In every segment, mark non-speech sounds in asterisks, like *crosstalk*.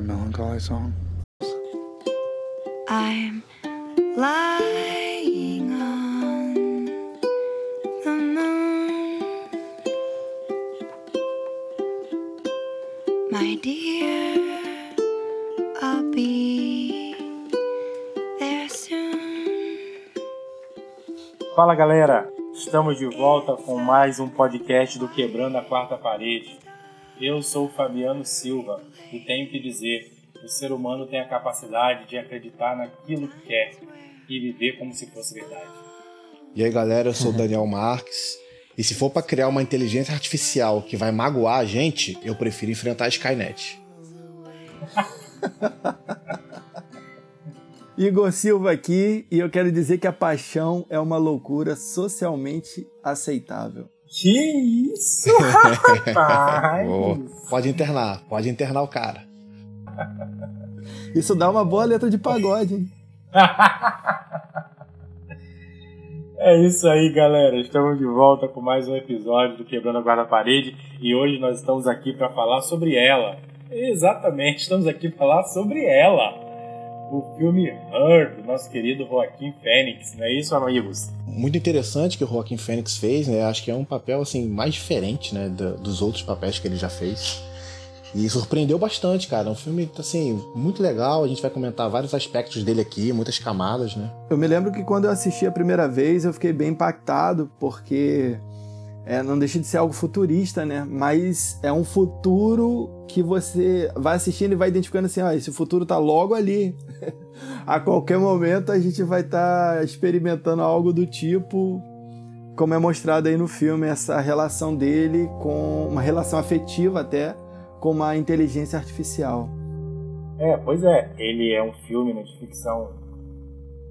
really melancholy song. I'm lying on the moon, my dear. I'll be there soon. Fala galera, estamos de volta com mais um podcast do Quebrando a Quarta Parede. Eu sou o Fabiano Silva e tenho que dizer: o ser humano tem a capacidade de acreditar naquilo que quer e viver como se fosse verdade. E aí galera, eu sou o Daniel Marques. E se for para criar uma inteligência artificial que vai magoar a gente, eu prefiro enfrentar a Skynet. *laughs* Igor Silva aqui e eu quero dizer que a paixão é uma loucura socialmente aceitável. Que isso, *laughs* rapaz! Oh, pode internar, pode internar o cara. Isso dá uma boa letra de pagode, hein? *laughs* É isso aí, galera. Estamos de volta com mais um episódio do Quebrando a Guarda Parede e hoje nós estamos aqui para falar sobre ela. Exatamente, estamos aqui para falar sobre ela. O filme Her, do nosso querido Joaquim Fênix, não é isso, amigos? Muito interessante que o Joaquim Fênix fez, né? Acho que é um papel assim mais diferente, né, dos outros papéis que ele já fez. E surpreendeu bastante, cara. É um filme, assim, muito legal. A gente vai comentar vários aspectos dele aqui, muitas camadas, né? Eu me lembro que quando eu assisti a primeira vez, eu fiquei bem impactado, porque é, não deixa de ser algo futurista, né? Mas é um futuro que você vai assistindo e vai identificando assim, ah, esse futuro tá logo ali. *laughs* a qualquer momento a gente vai estar tá experimentando algo do tipo como é mostrado aí no filme, essa relação dele com uma relação afetiva até com uma inteligência artificial. É, pois é. Ele é um filme né, de ficção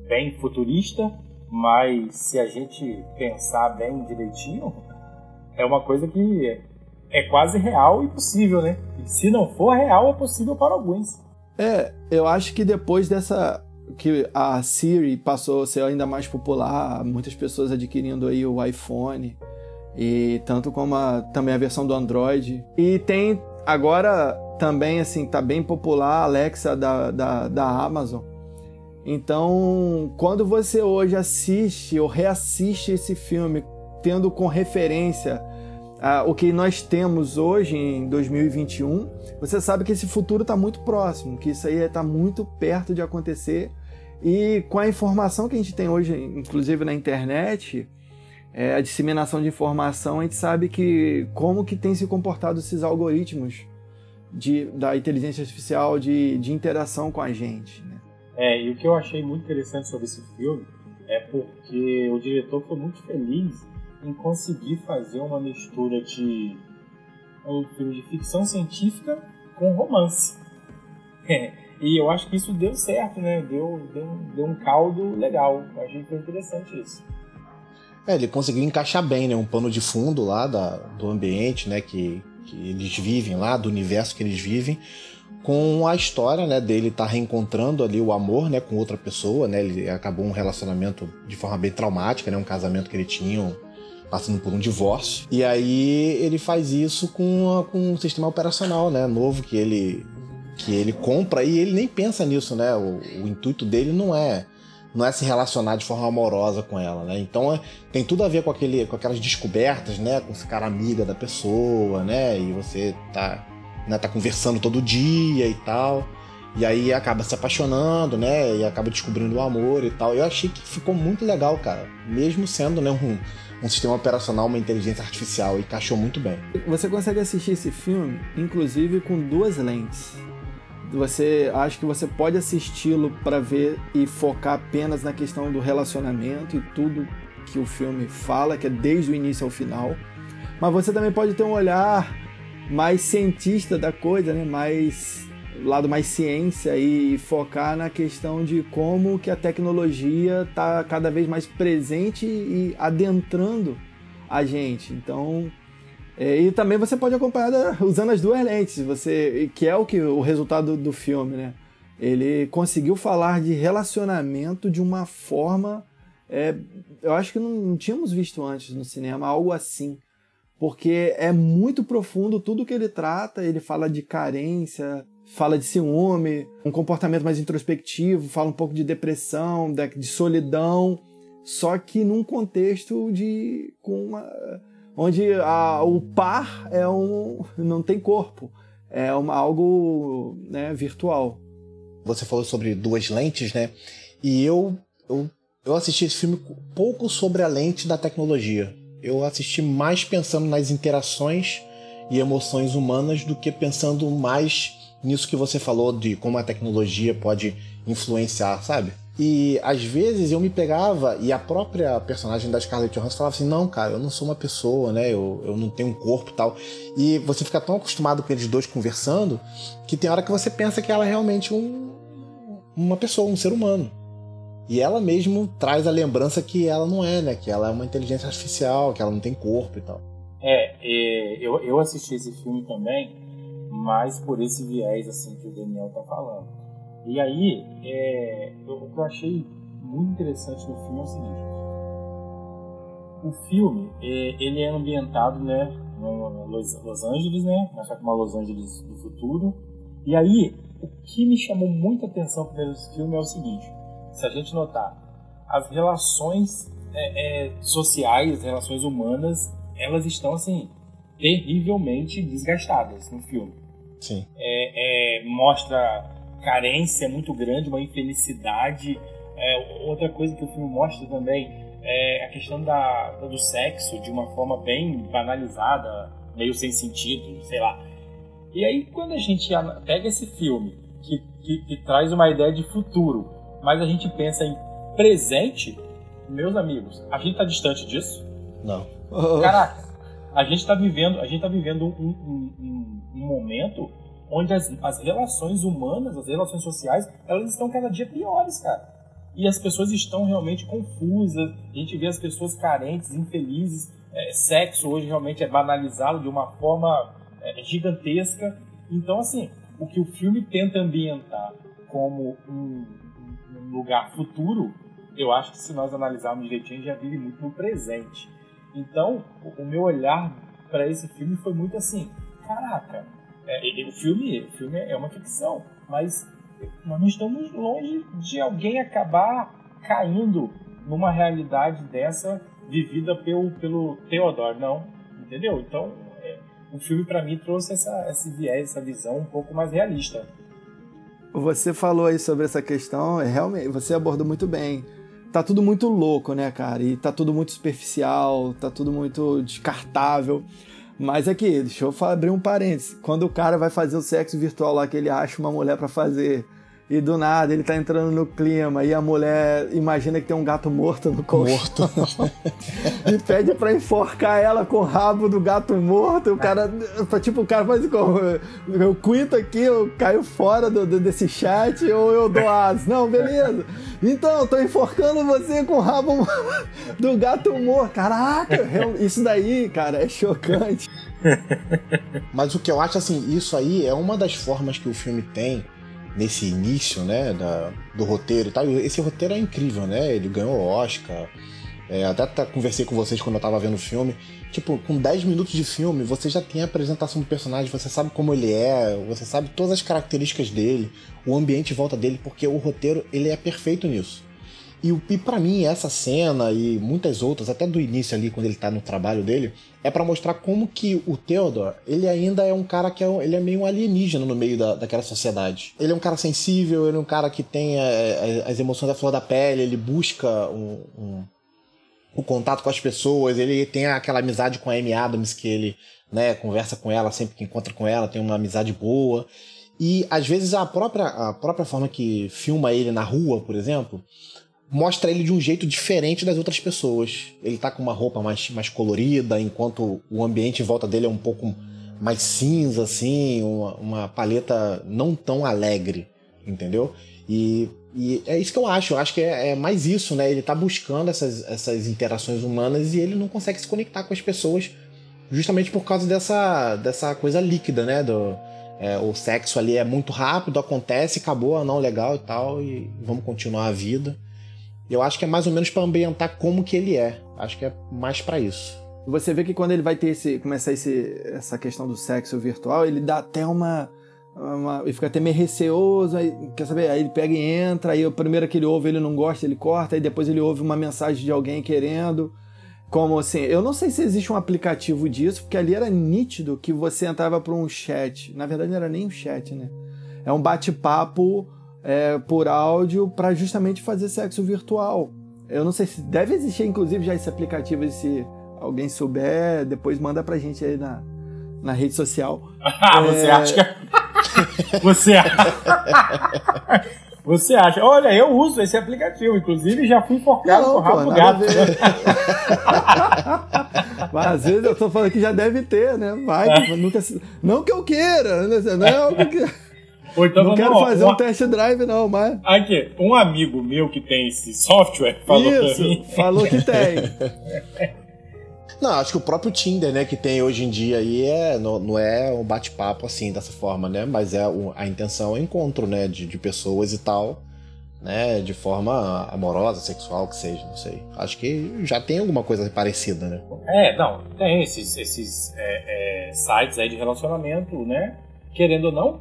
bem futurista, mas se a gente pensar bem direitinho, é uma coisa que é quase real e possível, né? E se não for real, é possível para alguns. É, eu acho que depois dessa que a Siri passou a ser ainda mais popular, muitas pessoas adquirindo aí o iPhone e tanto como a, também a versão do Android. E tem agora também, assim, tá bem popular a Alexa da, da, da Amazon. Então, quando você hoje assiste ou reassiste esse filme, tendo com referência uh, o que nós temos hoje em 2021, você sabe que esse futuro está muito próximo, que isso aí está muito perto de acontecer. E com a informação que a gente tem hoje, inclusive na internet, é, a disseminação de informação, a gente sabe que como que tem se comportado esses algoritmos de, da inteligência artificial de, de interação com a gente. Né? É, e o que eu achei muito interessante sobre esse filme é porque o diretor foi muito feliz em conseguir fazer uma mistura de um filme de ficção científica com romance. *laughs* e eu acho que isso deu certo, né? Deu, deu, deu um caldo legal. Eu achei que foi interessante isso. É, ele conseguiu encaixar bem, né? Um pano de fundo lá da, do ambiente, né? Que, que eles vivem lá, do universo que eles vivem, com a história, né? Dele estar tá reencontrando ali o amor, né? Com outra pessoa, né? Ele acabou um relacionamento de forma bem traumática, né? Um casamento que ele tinha, passando por um divórcio. E aí ele faz isso com, com um sistema operacional, né? Novo que ele que ele compra e ele nem pensa nisso, né? O, o intuito dele não é não é se relacionar de forma amorosa com ela, né? Então é, tem tudo a ver com, aquele, com aquelas descobertas, né? Com ficar amiga da pessoa, né? E você tá, né, tá conversando todo dia e tal. E aí acaba se apaixonando, né? E acaba descobrindo o amor e tal. Eu achei que ficou muito legal, cara. Mesmo sendo né, um, um sistema operacional, uma inteligência artificial. E encaixou muito bem. Você consegue assistir esse filme, inclusive, com duas lentes você acha que você pode assisti-lo para ver e focar apenas na questão do relacionamento e tudo que o filme fala, que é desde o início ao final. Mas você também pode ter um olhar mais cientista da coisa, né? Mais lado mais ciência e focar na questão de como que a tecnologia está cada vez mais presente e adentrando a gente. Então, é, e também você pode acompanhar usando as duas lentes, você que é o que o resultado do filme, né? Ele conseguiu falar de relacionamento de uma forma, é, eu acho que não, não tínhamos visto antes no cinema algo assim, porque é muito profundo tudo que ele trata. Ele fala de carência fala de ciúme, um comportamento mais introspectivo, fala um pouco de depressão, de solidão, só que num contexto de com uma, onde a, o par é um não tem corpo, é uma, algo né, virtual. Você falou sobre duas lentes, né? E eu, eu eu assisti esse filme pouco sobre a lente da tecnologia. Eu assisti mais pensando nas interações e emoções humanas do que pensando mais nisso que você falou de como a tecnologia pode influenciar, sabe? E às vezes eu me pegava e a própria personagem da Scarlett Johansson falava assim: não, cara, eu não sou uma pessoa, né? Eu, eu não tenho um corpo tal. E você fica tão acostumado com eles dois conversando que tem hora que você pensa que ela é realmente um, uma pessoa, um ser humano. E ela mesmo traz a lembrança que ela não é, né? Que ela é uma inteligência artificial, que ela não tem corpo e tal. É, é eu, eu assisti esse filme também mais por esse viés assim que o Daniel tá falando. E aí, é, o que eu achei muito interessante no filme é o seguinte: o filme é, ele é ambientado, né, no Los, Los Angeles, né, só que uma Los Angeles do futuro. E aí, o que me chamou muita atenção nesse filme é o seguinte: se a gente notar, as relações é, é, sociais, as relações humanas, elas estão assim terrivelmente desgastadas no filme. Sim. É, é, mostra carência muito grande, uma infelicidade. É, outra coisa que o filme mostra também é a questão da, do sexo de uma forma bem banalizada, meio sem sentido, sei lá. E aí, quando a gente pega esse filme que, que, que traz uma ideia de futuro, mas a gente pensa em presente, meus amigos, a gente está distante disso? Não. *laughs* Caraca, a gente está vivendo, a gente tá vivendo um, um, um, um momento onde as, as, relações humanas, as relações sociais, elas estão cada dia piores, cara. E as pessoas estão realmente confusas. A gente vê as pessoas carentes, infelizes. É, sexo hoje realmente é banalizado de uma forma é, gigantesca. Então, assim, o que o filme tenta ambientar como um, um lugar futuro, eu acho que se nós analisarmos direitinho, já vive muito no presente. Então, o, meu olhar para esse filme foi muito assim: caraca, é, o, filme, o filme é uma ficção, mas nós não estamos longe de alguém acabar caindo numa realidade dessa vivida pelo, pelo Theodore, não? Entendeu? Então, é, o filme para mim trouxe essa, esse viés, essa visão um pouco mais realista. Você falou aí sobre essa questão, é, realmente, você abordou muito bem tá tudo muito louco, né, cara? E tá tudo muito superficial, tá tudo muito descartável. Mas aqui, deixa eu abrir um parênteses. Quando o cara vai fazer o sexo virtual lá, que ele acha uma mulher para fazer, e do nada ele tá entrando no clima, e a mulher imagina que tem um gato morto no colchão. Morto. *laughs* e pede pra enforcar ela com o rabo do gato morto. O cara, tipo, o cara faz como? Eu quito aqui, eu caio fora do, do, desse chat, ou eu dou as. Não, beleza. Então, tô enforcando você com o rabo *laughs* do gato morto. Caraca, isso daí, cara, é chocante. *laughs* Mas o que eu acho assim, isso aí é uma das formas que o filme tem nesse início, né, da, do roteiro e tal. Esse roteiro é incrível, né? Ele ganhou o Oscar. É, até tá, conversei com vocês quando eu tava vendo o filme. Tipo, com 10 minutos de filme, você já tem a apresentação do personagem, você sabe como ele é, você sabe todas as características dele, o ambiente em volta dele, porque o roteiro ele é perfeito nisso. E, e para mim, essa cena e muitas outras, até do início ali, quando ele tá no trabalho dele, é para mostrar como que o Theodore, ele ainda é um cara que é, ele é meio alienígena no meio da, daquela sociedade. Ele é um cara sensível, ele é um cara que tem a, é, a, é, as emoções da flor da pele, ele busca um, um, o contato com as pessoas, ele tem aquela amizade com a Amy Adams que ele né, conversa com ela sempre que encontra com ela, tem uma amizade boa. E às vezes a própria, a própria forma que filma ele na rua, por exemplo, mostra ele de um jeito diferente das outras pessoas. Ele tá com uma roupa mais, mais colorida, enquanto o ambiente em volta dele é um pouco mais cinza, assim, uma, uma paleta não tão alegre, entendeu? E, e, é isso que eu acho. Eu acho que é, é, mais isso, né? Ele tá buscando essas, essas interações humanas e ele não consegue se conectar com as pessoas justamente por causa dessa, dessa coisa líquida, né? Do, é, o sexo ali é muito rápido, acontece, acabou, não, legal e tal, e vamos continuar a vida. Eu acho que é mais ou menos para ambientar como que ele é. Acho que é mais para isso. Você vê que quando ele vai ter esse começar esse, essa questão do sexo virtual, ele dá até uma uma- ele fica até meio receoso, aí, quer saber? Aí ele pega e entra, aí o primeiro que ele ouve ele não gosta, ele corta, aí depois ele ouve uma mensagem de alguém querendo. Como assim, eu não sei se existe um aplicativo disso, porque ali era nítido que você entrava para um chat. Na verdade, não era nem um chat, né? É um bate-papo é, por áudio para justamente fazer sexo virtual. Eu não sei se deve existir, inclusive, já esse aplicativo. e Se alguém souber, depois manda pra gente aí na, na rede social. Ah, *laughs* você É. acha que. *laughs* você acha. Você acha? Olha, eu uso esse aplicativo, inclusive já fui enforcado o rabo gato. *laughs* Mas às vezes eu tô falando que já deve ter, né? Vai, É. que nunca Não que eu queira, né? não é algo que. Ou então, Não quero fazer um, um test drive, não, mas. Aqui, um amigo meu que tem esse software falou pra Isso, mim. falou que tem. *laughs* Não, acho que o próprio Tinder, né, que tem hoje em dia aí é, não, não é um bate-papo assim, dessa forma, né? Mas é o- a intenção é encontro, né, de, de pessoas e tal, né? De forma amorosa, sexual, que seja, não sei. Acho que já tem alguma coisa parecida, né? É, não, tem esses, esses é, é, sites aí de relacionamento, né? Querendo ou não,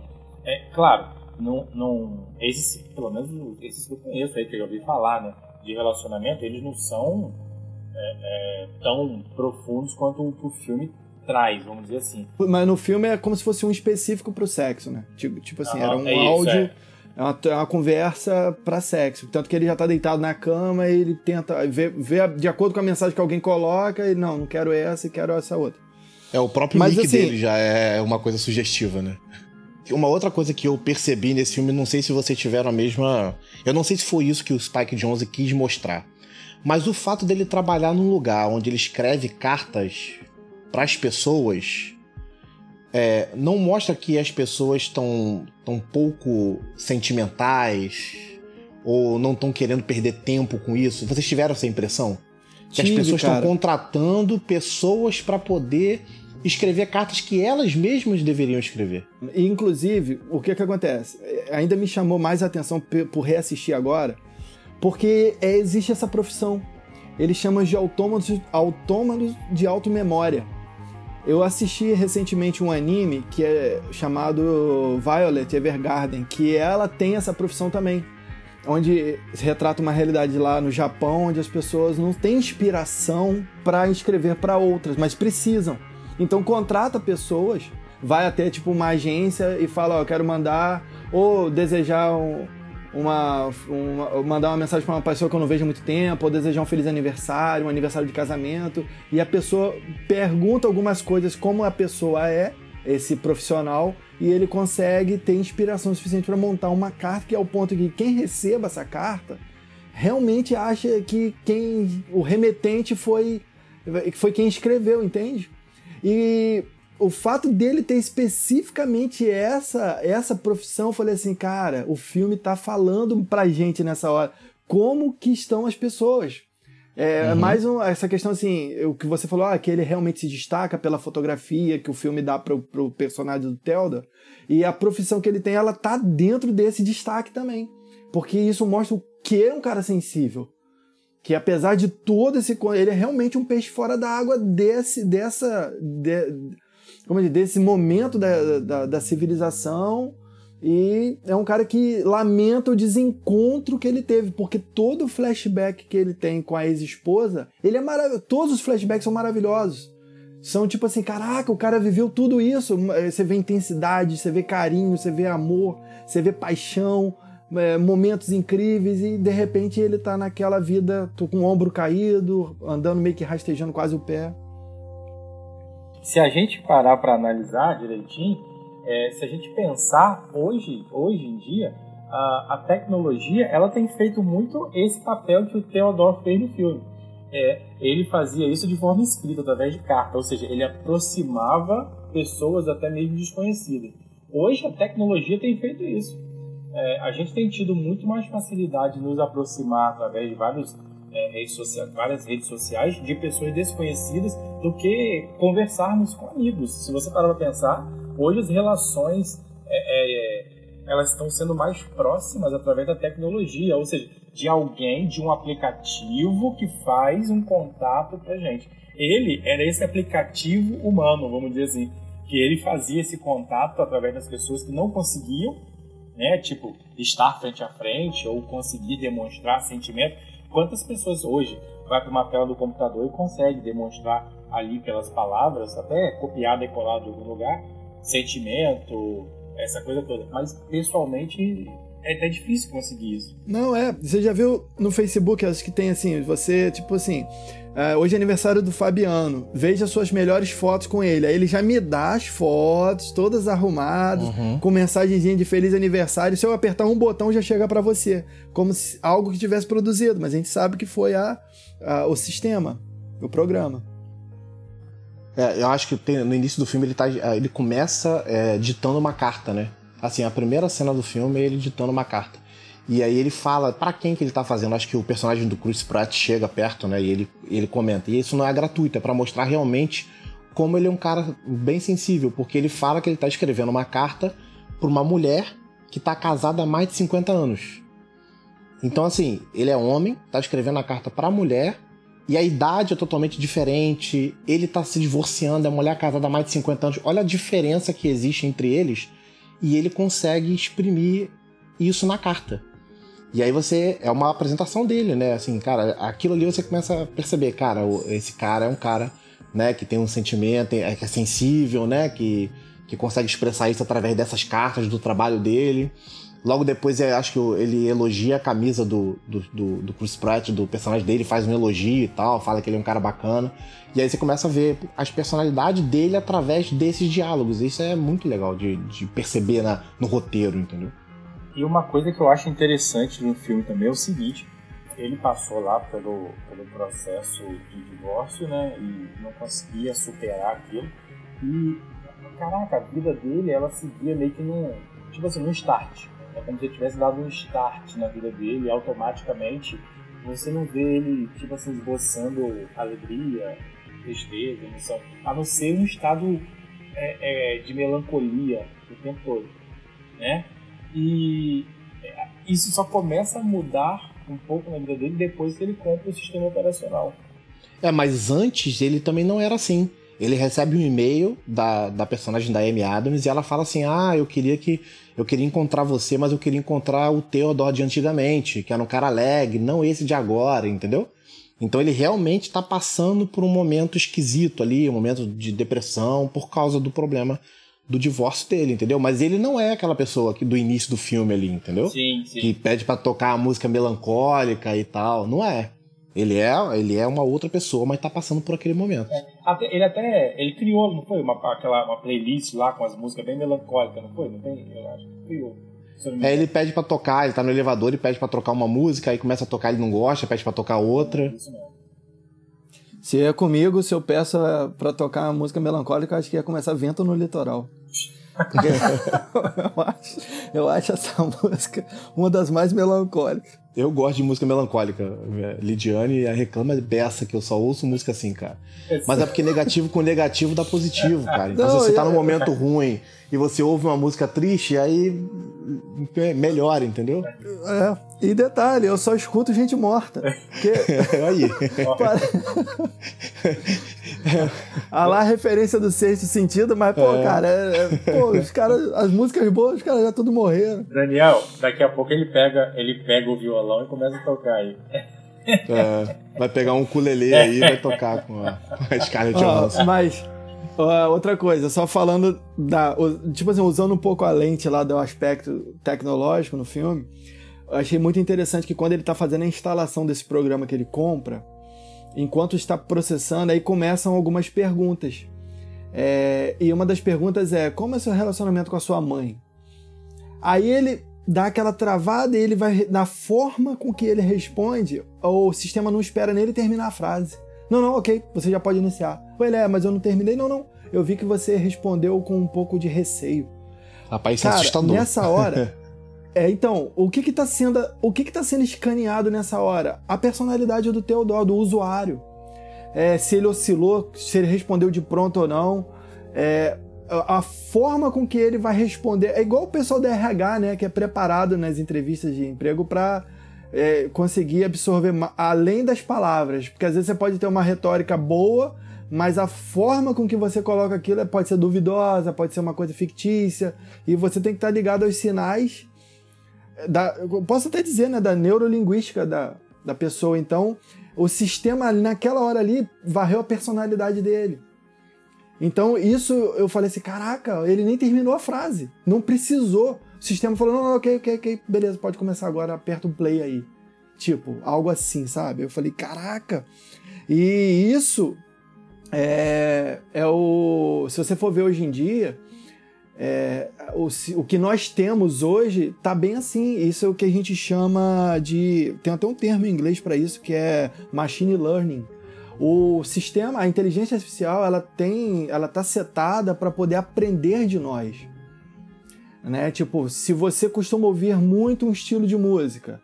é claro, não, não esses, pelo menos esses que eu conheço aí, que eu já ouvi falar, né? De relacionamento, eles não são é, é, tão profundos quanto o que o filme traz, vamos dizer assim. Mas no filme é como se fosse um específico pro sexo, né? Tipo, tipo assim, Ah, era um é isso, áudio. é. É uma, é uma conversa pra sexo. Tanto que ele já tá deitado na cama e ele tenta ver, ver de acordo com a mensagem que alguém coloca e não, não quero essa e quero essa outra. É, o próprio Mas, nick assim- dele já é uma coisa sugestiva, né? Uma outra coisa que eu percebi nesse filme, não sei se vocês tiveram a mesma. Eu não sei se foi isso que o Spike Jonze quis mostrar. Mas o fato dele trabalhar num lugar onde ele escreve cartas pras pessoas é, não mostra que as pessoas estão tão pouco sentimentais ou não estão querendo perder tempo com isso. Vocês tiveram essa impressão? Que as pessoas estão contratando pessoas para poder escrever cartas que elas mesmas deveriam escrever. Inclusive, o que que acontece? É, Ainda me chamou mais atenção por reassistir agora, porque é, existe essa profissão. Eles chamam de autômatos, autômatos de automemória. Eu assisti recentemente um anime que é chamado Violet Evergarden, que ela tem essa profissão também. Onde retrata uma realidade lá no Japão, onde as pessoas não têm inspiração para escrever para outras, mas precisam. Então contrata pessoas, vai até tipo uma agência e fala, ó, eu quero mandar ou desejar um- uma, uma- mandar uma mensagem para uma pessoa que eu não vejo há muito tempo, ou desejar um feliz aniversário, um aniversário de casamento, e a pessoa pergunta algumas coisas como a pessoa é, esse profissional, e ele consegue ter inspiração suficiente para montar uma carta que é o ponto que quem receba essa carta realmente acha que quem o remetente foi foi quem escreveu, entende? E o fato dele ter especificamente essa essa profissão, eu falei assim, cara, o filme tá falando pra gente nessa hora como que estão as pessoas. É mais um, essa questão assim, o que você falou, ah, que ele realmente se destaca pela fotografia que o filme dá pro, pro personagem do Theodore, e a profissão que ele tem, ela tá dentro desse destaque também. Porque isso mostra o que é um cara sensível. Que apesar de todo esse. Ele é realmente um peixe fora da água desse, dessa. de- como digo, desse momento da, da, da civilização. E é um cara que lamenta o desencontro que ele teve, porque todo o flashback que ele tem com a ex-esposa, ele é maravilhoso. Todos os flashbacks são maravilhosos. São tipo assim, caraca, o cara viveu tudo isso. Você vê intensidade, você vê carinho, você vê amor, você vê paixão, é, momentos incríveis e de repente ele tá naquela vida, tô com o ombro caído, andando meio que rastejando quase o pé. Se a gente parar para analisar direitinho, é, se a gente pensar hoje, hoje em dia, a, a tecnologia ela tem feito muito esse papel que o Theodore fez no filme. É, ele fazia isso de forma escrita, através de carta, ou seja, ele aproximava pessoas até mesmo desconhecidas. Hoje a tecnologia tem feito isso. É, a gente tem tido muito mais facilidade de nos aproximar através de vários, é, redes sociais, várias redes sociais de pessoas desconhecidas do que conversarmos com amigos. Se você parar para pensar, hoje as relações é, é, elas estão sendo mais próximas através da tecnologia, ou seja, de alguém, de um aplicativo que faz um contato pra gente. Ele era esse aplicativo humano, vamos dizer assim, que ele fazia esse contato através das pessoas que não conseguiam, né, tipo, estar frente a frente ou conseguir demonstrar sentimento. Quantas pessoas hoje vai para uma tela do computador e consegue demonstrar ali pelas palavras, até copiado e colado em algum lugar, sentimento, essa coisa toda. Mas pessoalmente é até difícil conseguir isso. Não, é. Você já viu no Facebook, acho que tem assim, você, tipo assim, uh, hoje é aniversário do Fabiano, veja suas melhores fotos com ele. Aí ele já me dá as fotos, todas arrumadas, Uhum. com mensagenzinha de feliz aniversário. Se eu apertar um botão, já chega para você. Como se algo que tivesse produzido, mas a gente sabe que foi a, a- o sistema, o programa. É, eu acho que tem- no início do filme ele, tá, ele começa é, ditando uma carta, né? Assim, a primeira cena do filme é ele ditando uma carta. E aí ele fala pra quem que ele tá fazendo. Acho que o personagem do Chris Pratt chega perto, né? E ele, ele comenta. E isso não é gratuito, é pra mostrar realmente como ele é um cara bem sensível, porque ele fala que ele tá escrevendo uma carta pra uma mulher que tá casada há mais de 50 anos. Então, assim, ele é homem, tá escrevendo a carta pra mulher, e a idade é totalmente diferente. Ele tá se divorciando, é mulher casada há mais de 50 anos. Olha a diferença que existe entre eles. E ele consegue exprimir isso na carta. E aí você. É uma apresentação dele, né? Assim, cara, aquilo ali você começa a perceber, cara, esse cara é um cara, né, que tem um sentimento, é, que é sensível, né? Que, que consegue expressar isso através dessas cartas do trabalho dele. Logo depois, eu acho que ele elogia a camisa do, do, do, do Chris Pratt, do personagem dele, faz um elogio e tal, fala que ele é um cara bacana. E aí você começa a ver as personalidades dele através desses diálogos. Isso é muito legal de, de perceber na, no roteiro, entendeu? E uma coisa que eu acho interessante no filme também é o seguinte: ele passou lá pelo, pelo processo de divórcio, né? E não conseguia superar aquilo. E, caraca, a vida dele, ela seguia meio que num. Tipo assim, num start. É como se ele tivesse dado um start na vida dele e automaticamente você não vê ele, tipo assim, esboçando alegria, tristeza, emoção. A não ser um estado é, é, de melancolia o tempo todo, né? E é, isso só começa a mudar um pouco na vida dele depois que ele compra o sistema operacional. É, mas antes ele também não era assim. Ele recebe um e-mail da, da personagem da Amy Adams e ela fala assim: Ah, eu queria que. Eu queria encontrar você, mas eu queria encontrar o Theodore de antigamente, que era um cara alegre, não esse de agora, entendeu? Então ele realmente tá passando por um momento esquisito ali, um momento de depressão por causa do problema do divórcio dele, entendeu? Mas ele não é aquela pessoa que do início do filme ali, entendeu? Sim, sim. que pede pra tocar a música melancólica e tal. Não é. Ele é, ele é uma outra pessoa, mas tá passando por aquele momento. Até- ele até ele criou, não foi? Uma, aquela, uma playlist lá com as músicas bem melancólicas, não foi? Não tem? Eu acho que criou. É, ele pede pra tocar, ele tá no elevador e pede pra tocar uma música, aí começa a tocar, ele não gosta, pede pra tocar outra. Isso mesmo. Se é comigo, se eu peço eh, pra tocar uma música melancólica, acho que ia começar vento no litoral. *laughs* Eu, acho, eu acho essa *laughs* música uma das mais melancólicas. Eu gosto de música melancólica. Lidiane reclama dessa que eu só ouço música assim, cara. Mas é porque negativo com negativo dá positivo, cara. Então Não, se você tá eu- num momento ruim e você ouve uma música triste, aí é melhor, entendeu? É. E detalhe, eu só escuto gente morta. Porque *laughs* aí. Para- Ah lá a referência do sexto sentido, mas, pô, cara, é- é- pô, os caras, as músicas boas, os caras já tudo morreram. Daniel, daqui a pouco ele pega, ele pega o violão e começa a tocar aí. É, vai pegar um ukulele aí e vai tocar com a, com a Scarlett Johansson. mas, ó, outra coisa, só falando da. Tipo assim, usando um pouco a lente lá do aspecto tecnológico no filme, achei muito interessante que quando ele tá fazendo a instalação desse programa que ele compra, enquanto está processando, aí começam algumas perguntas. É, e uma das perguntas é: como é seu relacionamento com a sua mãe? Aí ele dá aquela travada e ele vai. Na forma com que ele responde, o sistema não espera nele terminar a frase. Não, não, ok, você já pode iniciar. Ele é, mas eu não terminei. Não, não. Eu vi que você respondeu com um pouco de receio. Rapaz, isso é Cara, assustador. nessa hora. *laughs* é, então, o que que tá sendo, o que que tá sendo escaneado nessa hora? A personalidade do Teodoro, do usuário. É, se ele oscilou, se ele respondeu de pronto ou não. É, a a forma com que ele vai responder é igual o pessoal da RH, né, que é preparado nas entrevistas de emprego para conseguir absorver além das palavras, porque às vezes você pode ter uma retórica boa, mas a forma com que você coloca aquilo é, pode ser duvidosa, pode ser uma coisa fictícia, e você tem que estar ligado aos sinais da, posso até dizer, né, da neurolinguística da, da pessoa. Então, o sistema naquela hora ali varreu a personalidade dele. Então, isso eu falei assim: caraca, ele nem terminou a frase. Não precisou. O sistema falou: não, não, ok, ok, ok, beleza, pode começar agora, aperta o play aí. Tipo, algo assim, sabe? Eu falei: caraca. E isso é, é o. Se você for ver hoje em dia, é, o, o, que nós temos hoje tá bem assim. Isso é o que a gente chama de. Tem até um termo em inglês para isso que é machine learning. O sistema, a inteligência artificial, ela tem, ela tá setada para poder aprender de nós. Né? Tipo, se você costuma ouvir muito um estilo de música,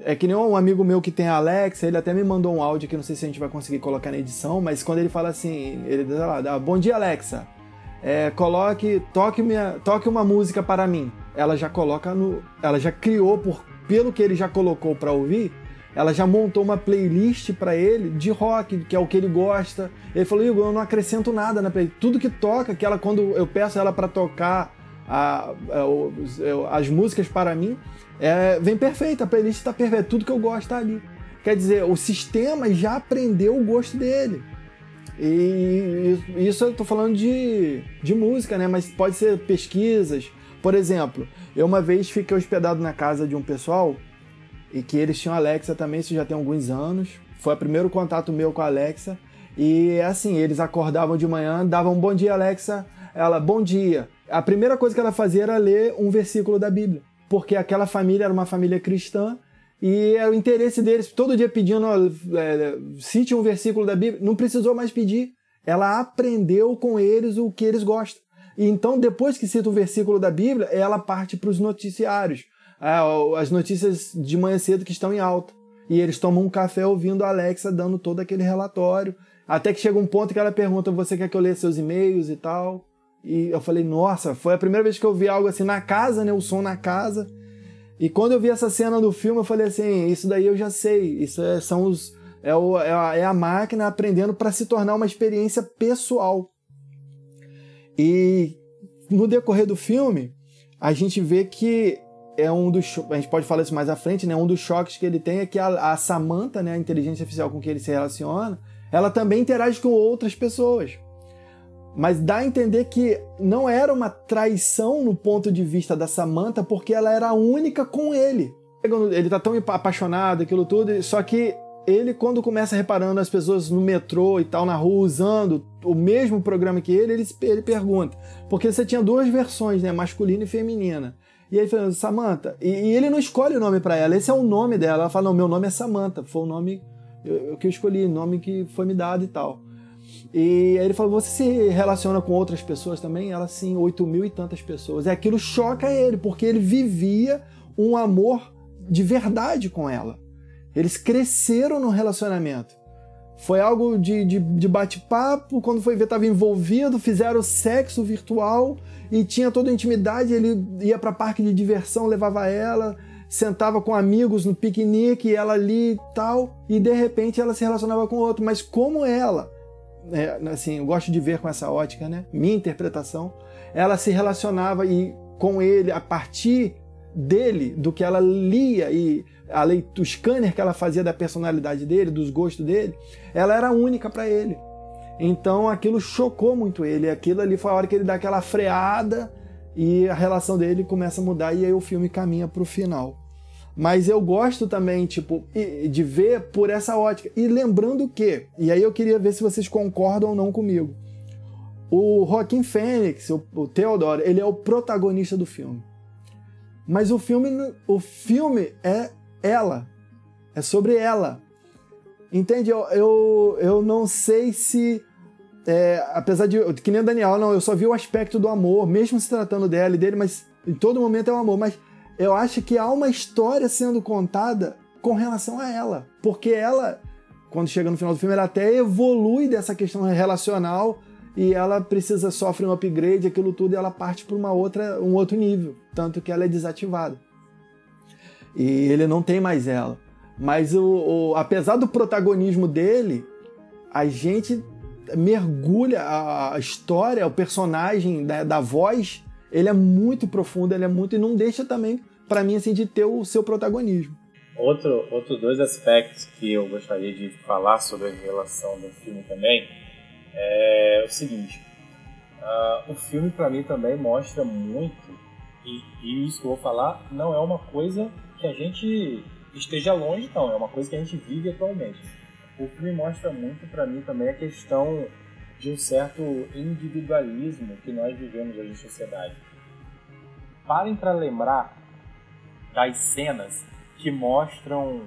é que nem um amigo meu que tem a Alexa, ele até me mandou um áudio que não sei se a gente vai conseguir colocar na edição, mas quando ele fala assim, ele diz lá, bom dia Alexa, é, coloque, toque, minha, toque uma música para mim. Ela já coloca no, ela já criou por pelo que ele já colocou para ouvir, ela já montou uma playlist para ele de rock, que é o que ele gosta. Ele falou: Igor, eu não acrescento nada na playlist. Tudo que toca, que ela quando eu peço ela para tocar a, a, as músicas para mim, é, vem perfeita. A playlist está perfeita. Tudo que eu gosto está ali. Quer dizer, o sistema já aprendeu o gosto dele. E isso eu tô falando de, de música, né? Mas pode ser pesquisas. Por exemplo, eu uma vez fiquei hospedado na casa de um pessoal e que eles tinham Alexa também, isso já tem alguns anos. Foi o primeiro contato meu com a Alexa. E assim, eles acordavam de manhã, davam um bom dia, Alexa. Ela, bom dia. A primeira coisa que ela fazia era ler um versículo da Bíblia. Porque aquela família era uma família cristã e é o interesse deles, todo dia pedindo, é, cite um versículo da Bíblia, não precisou mais pedir. Ela aprendeu com eles o que eles gostam. E então, depois que cita o versículo da Bíblia, ela parte para os noticiários, é, as notícias de manhã cedo que estão em alta. E eles tomam um café ouvindo a Alexa dando todo aquele relatório. Até que chega um ponto que ela pergunta: Você quer que eu leia seus e-mails e tal? E eu falei: Nossa, foi a primeira vez que eu vi algo assim na casa, né? O som na casa. E quando eu vi essa cena do filme, eu falei assim: isso daí eu já sei. Isso é, são os, é, o, é, a, é a máquina aprendendo para se tornar uma experiência pessoal. E no decorrer do filme, a gente vê que é um dos. A gente pode falar isso mais à frente, né? Um dos choques que ele tem é que a, a Samantha, né, a inteligência artificial com que ele se relaciona, ela também interage com outras pessoas mas dá a entender que não era uma traição no ponto de vista da Samantha, porque ela era a única com ele. Ele tá tão apaixonado, aquilo tudo, só que ele, quando começa reparando as pessoas no metrô e tal, na rua, usando o mesmo programa que ele, ele, ele pergunta. Porque você tinha duas versões, né? Masculina e feminina. E aí ele fala, Samantha. E, e, ele não escolhe o nome para ela, esse é o nome dela. Ela fala, não, meu nome é Samantha, foi o nome que eu escolhi, nome que foi me dado e tal. E aí ele falou: Você se relaciona com outras pessoas também? Ela, sim, 8 mil e tantas pessoas. E aquilo choca ele, porque ele vivia um amor de verdade com ela. Eles cresceram no relacionamento. Foi algo de, de, de bate-papo, quando foi ver, estava envolvido, fizeram sexo virtual e tinha toda a intimidade. Ele ia para parque de diversão, levava ela, sentava com amigos no piquenique, ela ali e tal, e de repente ela se relacionava com outro. Mas como ela é, assim, eu gosto de ver com essa ótica, né? Minha interpretação, ela se relacionava e com ele a partir dele, do que ela lia e a leitura, o scanner que ela fazia da personalidade dele, dos gostos dele, ela era única para ele. Então aquilo chocou muito ele. Aquilo ali foi a hora que ele dá aquela freada e a relação dele começa a mudar e aí o filme caminha para o final. Mas eu gosto também, tipo, de ver por essa ótica. E lembrando que, e aí eu queria ver se vocês concordam ou não comigo. O Joaquim Fênix, o, Theodore, ele é o protagonista do filme. Mas o filme, o filme é ela. É sobre ela. Entende? Eu, eu, eu não sei se. É, apesar de. Que nem o Daniel, não, eu só vi o aspecto do amor, mesmo se tratando dela e dele, mas em todo momento é o amor. Mas eu acho que há uma história sendo contada com relação a ela. Porque ela, quando chega no final do filme, ela até evolui dessa questão relacional e ela precisa sofrer um upgrade, aquilo tudo, e ela parte para uma outra, um outro nível, tanto que ela é desativada. E ele não tem mais ela. Mas o, o apesar do protagonismo dele, a gente mergulha a história, o personagem da, da voz, ele é muito profundo, ele é muito e não deixa também para mim assim de ter o seu protagonismo. Outro, outro dois aspectos que eu gostaria de falar sobre a relação do filme também é o seguinte: uh, o filme para mim também mostra muito e, e isso que eu vou falar não é uma coisa que a gente esteja longe, não, é uma coisa que a gente vive atualmente. O filme mostra muito para mim também a questão de um certo individualismo que nós vivemos hoje em sociedade. Parem para lembrar das cenas que mostram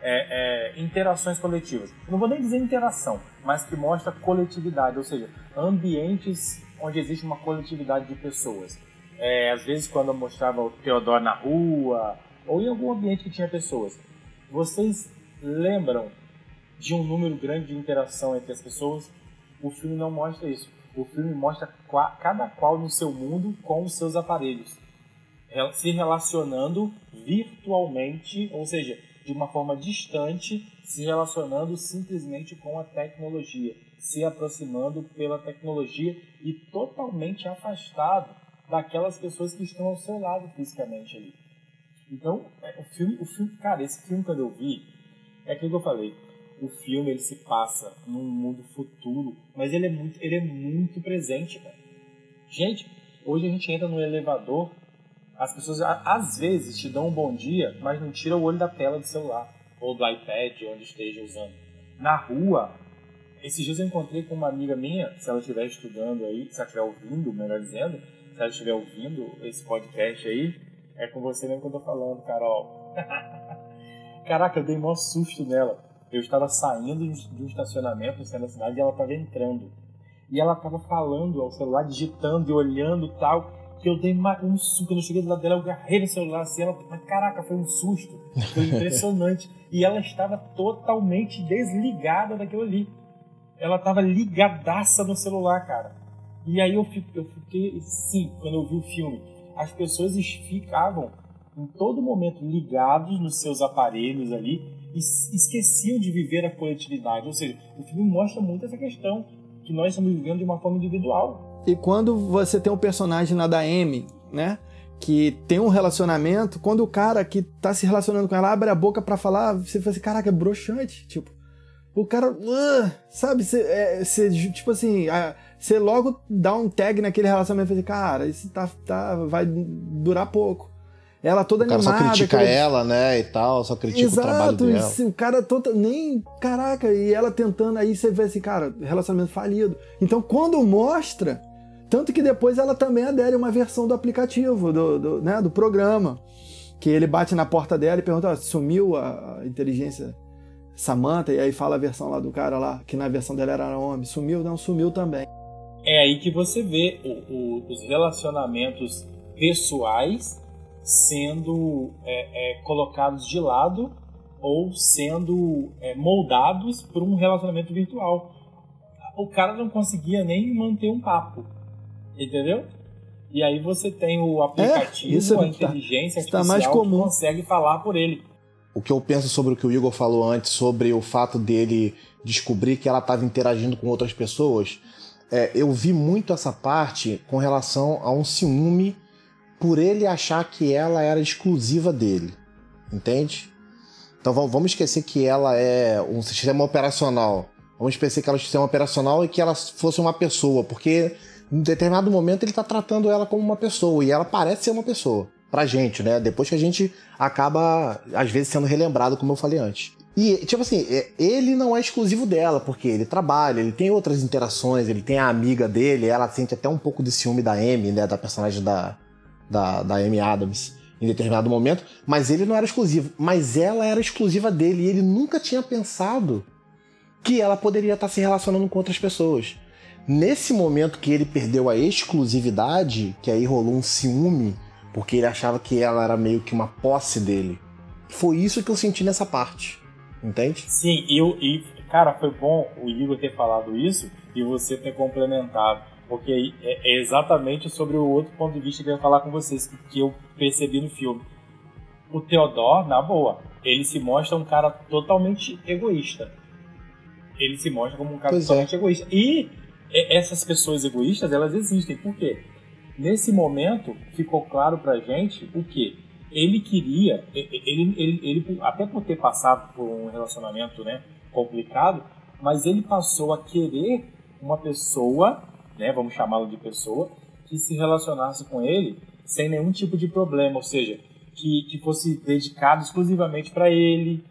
é, é, interações coletivas. Eu não vou nem dizer interação, mas que mostra coletividade, ou seja, ambientes onde existe uma coletividade de pessoas. É, às vezes, quando eu mostrava o Teodoro na rua, ou em algum ambiente que tinha pessoas, vocês lembram de um número grande de interação entre as pessoas? O filme não mostra isso. O filme mostra cada qual no seu mundo com os seus aparelhos se relacionando virtualmente, ou seja, de uma forma distante, se relacionando simplesmente com a tecnologia, se aproximando pela tecnologia e totalmente afastado daquelas pessoas que estão ao seu lado fisicamente ali. Então, é, o filme, o filme, cara, esse filme quando eu vi, é aquilo que eu falei. O filme ele se passa num mundo futuro, mas ele é muito, ele é muito presente, cara. Gente, hoje a gente entra no elevador, as pessoas às vezes te dão um bom dia, mas não tira o olho da tela do celular ou do iPad, onde esteja usando. Na rua, esses dias eu encontrei com uma amiga minha, se ela estiver estudando aí, se ela estiver ouvindo, melhor dizendo, se ela estiver ouvindo esse podcast aí, é com você mesmo que eu tô falando, Carol. *laughs* Caraca, eu dei maior susto nela. Eu estava saindo de um estacionamento no da cidade e ela estava entrando. E ela estava falando ao celular, digitando e olhando tal que eu dei um susto. Quando eu cheguei do lado dela, eu agarrei no celular assim. Ela, mas caraca, foi um susto. Foi impressionante. *laughs* e ela estava totalmente desligada daquilo ali. Ela estava ligadaça no celular, cara. E aí eu, eu fiquei, sim, quando eu vi o filme, as pessoas ficavam em todo momento ligados nos seus aparelhos ali e esqueciam de viver a coletividade. Ou seja, o filme mostra muito essa questão que nós estamos vivendo de uma forma individual. E quando você tem um personagem na da Amy, né? Que tem um relacionamento, quando o cara que tá se relacionando com ela abre a boca para falar, você fala assim, caraca, é broxante. Tipo, o cara, uh, sabe, você, é, tipo assim, você logo dá um tag naquele relacionamento e fala assim, cara, isso tá, tá, vai durar pouco. Ela toda o cara animada. Só critica aquele... ela, né? E tal, só critica Exato, o trabalho dela. Exato, o cara todo, nem. Caraca, e ela tentando, aí você vê assim, cara, relacionamento falido. Então quando mostra, tanto que depois ela também adere a uma versão do aplicativo, do, do, né, do programa. Que ele bate na porta dela e pergunta: sumiu a, a inteligência Samantha? E aí fala a versão lá do cara lá, que na versão dela era homem. Sumiu? Não, sumiu também. É aí que você vê o, o, os relacionamentos pessoais sendo é, é, colocados de lado ou sendo é, moldados por um relacionamento virtual. O cara não conseguia nem manter um papo Entendeu? E aí você tem o aplicativo, é, isso a inteligência tá, artificial tá mais comum. que consegue falar por ele. O que eu penso sobre o que o Igor falou antes, sobre o fato dele descobrir que ela estava interagindo com outras pessoas, é, eu vi muito essa parte com relação a um ciúme por ele achar que ela era exclusiva dele. Entende? Então vamos esquecer que ela é um sistema operacional. Vamos esquecer que ela é um sistema operacional e que ela fosse uma pessoa, porque em determinado momento ele tá tratando ela como uma pessoa e ela parece ser uma pessoa pra gente, né? Depois que a gente acaba, às vezes, sendo relembrado, como eu falei antes. E, tipo assim, é, ele não é exclusivo dela, porque ele trabalha, ele tem outras interações, ele tem a amiga dele, ela sente até um pouco de ciúme da Amy, né? Da personagem da, da, da Amy Adams em determinado momento, mas ele não era exclusivo. Mas ela era exclusiva dele e ele nunca tinha pensado que ela poderia estar se relacionando com outras pessoas. Nesse momento que ele perdeu a exclusividade, que aí rolou um ciúme, porque ele achava que ela era meio que uma posse dele. Foi isso que eu senti nessa parte. Entende? Sim, e, e cara, foi bom o Igor ter falado isso e você ter complementado. Porque é, é exatamente sobre o outro ponto de vista que eu ia falar com vocês, que eu percebi no filme. O Theodore, na boa, ele se mostra um cara totalmente egoísta ele se mostra como um cara pois totalmente é. egoísta. E essas pessoas egoístas, elas existem. Por quê? Nesse momento, ficou claro pra gente o que? Ele queria, ele, ele, ele, até por ter passado por um relacionamento né, complicado, mas ele passou a querer uma pessoa, né, vamos chamá-lo de pessoa, que se relacionasse com ele sem nenhum tipo de problema, ou seja, que, que fosse dedicado exclusivamente para ele.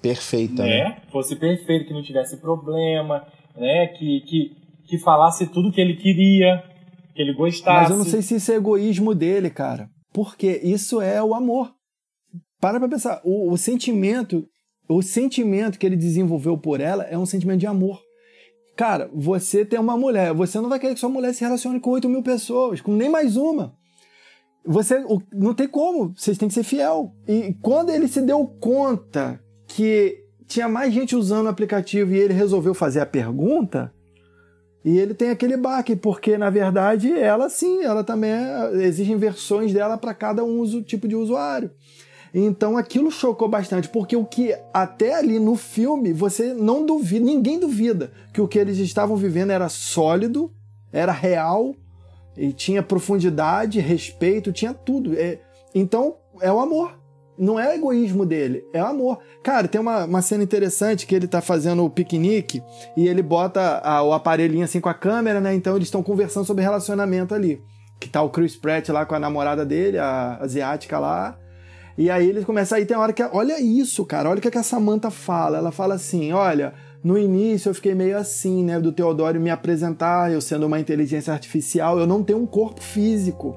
Perfeita, né? né? Fosse perfeito, que não tivesse problema, né? Que, que, que falasse tudo que ele queria, que ele gostasse. Mas eu não sei se isso é egoísmo dele, cara. Porque isso é o amor. Para pra pensar, o, o sentimento, o sentimento que ele desenvolveu por ela é um sentimento de amor. Cara, você tem uma mulher, você não vai querer que sua mulher se relacione com 8 mil pessoas, com nem mais uma. Você não tem como, vocês têm que ser fiel. E quando ele se deu conta que tinha mais gente usando o aplicativo e ele resolveu fazer a pergunta, e ele tem aquele baque, porque na verdade ela sim, ela também é, existem versões dela para cada uso, tipo de usuário. Então aquilo chocou bastante, porque o que até ali no filme você não duvida, ninguém duvida que o que eles estavam vivendo era sólido, era real e tinha profundidade, respeito, tinha tudo. É, então, é o amor. Não é egoísmo dele, é o amor. Cara, tem uma, uma cena interessante que ele tá fazendo o piquenique e ele bota a, o aparelhinho assim com a câmera, né? Então eles estão conversando sobre relacionamento ali. Que tá o Chris Pratt lá com a namorada dele, a asiática lá. E aí eles começam aí, tem hora que. Olha isso, cara, olha o que a Samantha fala. Ela fala assim: olha, no início eu fiquei meio assim, né, do Teodoro me apresentar, eu sendo uma inteligência artificial, eu não tenho um corpo físico.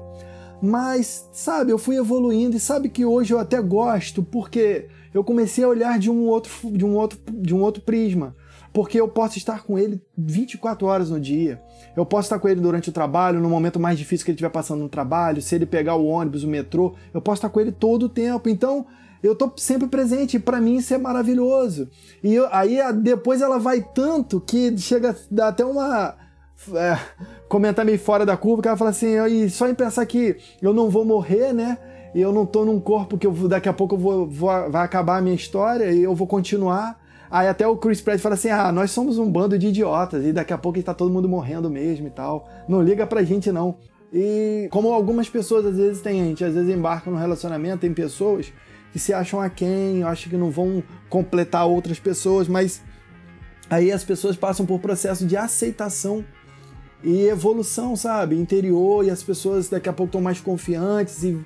Mas, sabe, eu fui evoluindo e sabe que hoje eu até gosto, porque eu comecei a olhar de um outro de um outro de um outro prisma. Porque eu posso estar com ele 24 horas no dia. Eu posso estar com ele durante o trabalho, no momento mais difícil que ele estiver passando no trabalho, se ele pegar o ônibus, o metrô, eu posso estar com ele todo o tempo. Então, eu tô sempre presente, para mim isso é maravilhoso. E eu, aí depois ela vai tanto que chega dar até uma. É, comentar meio fora da curva, que ela fala assim, e só em pensar que eu não vou morrer, né? E eu não tô num corpo que eu, daqui a pouco eu vou, vou, vai acabar a minha história e eu vou continuar. Aí até o Chris Pratt fala assim: ah, nós somos um bando de idiotas e daqui a pouco está todo mundo morrendo mesmo e tal. Não liga pra gente não. E como algumas pessoas às vezes têm, a gente às vezes embarca num relacionamento, tem pessoas que se acham a quem, acham que não vão completar outras pessoas, mas aí as pessoas passam por processo de aceitação e evolução, sabe? Interior, e as pessoas daqui a pouco estão mais confiantes e.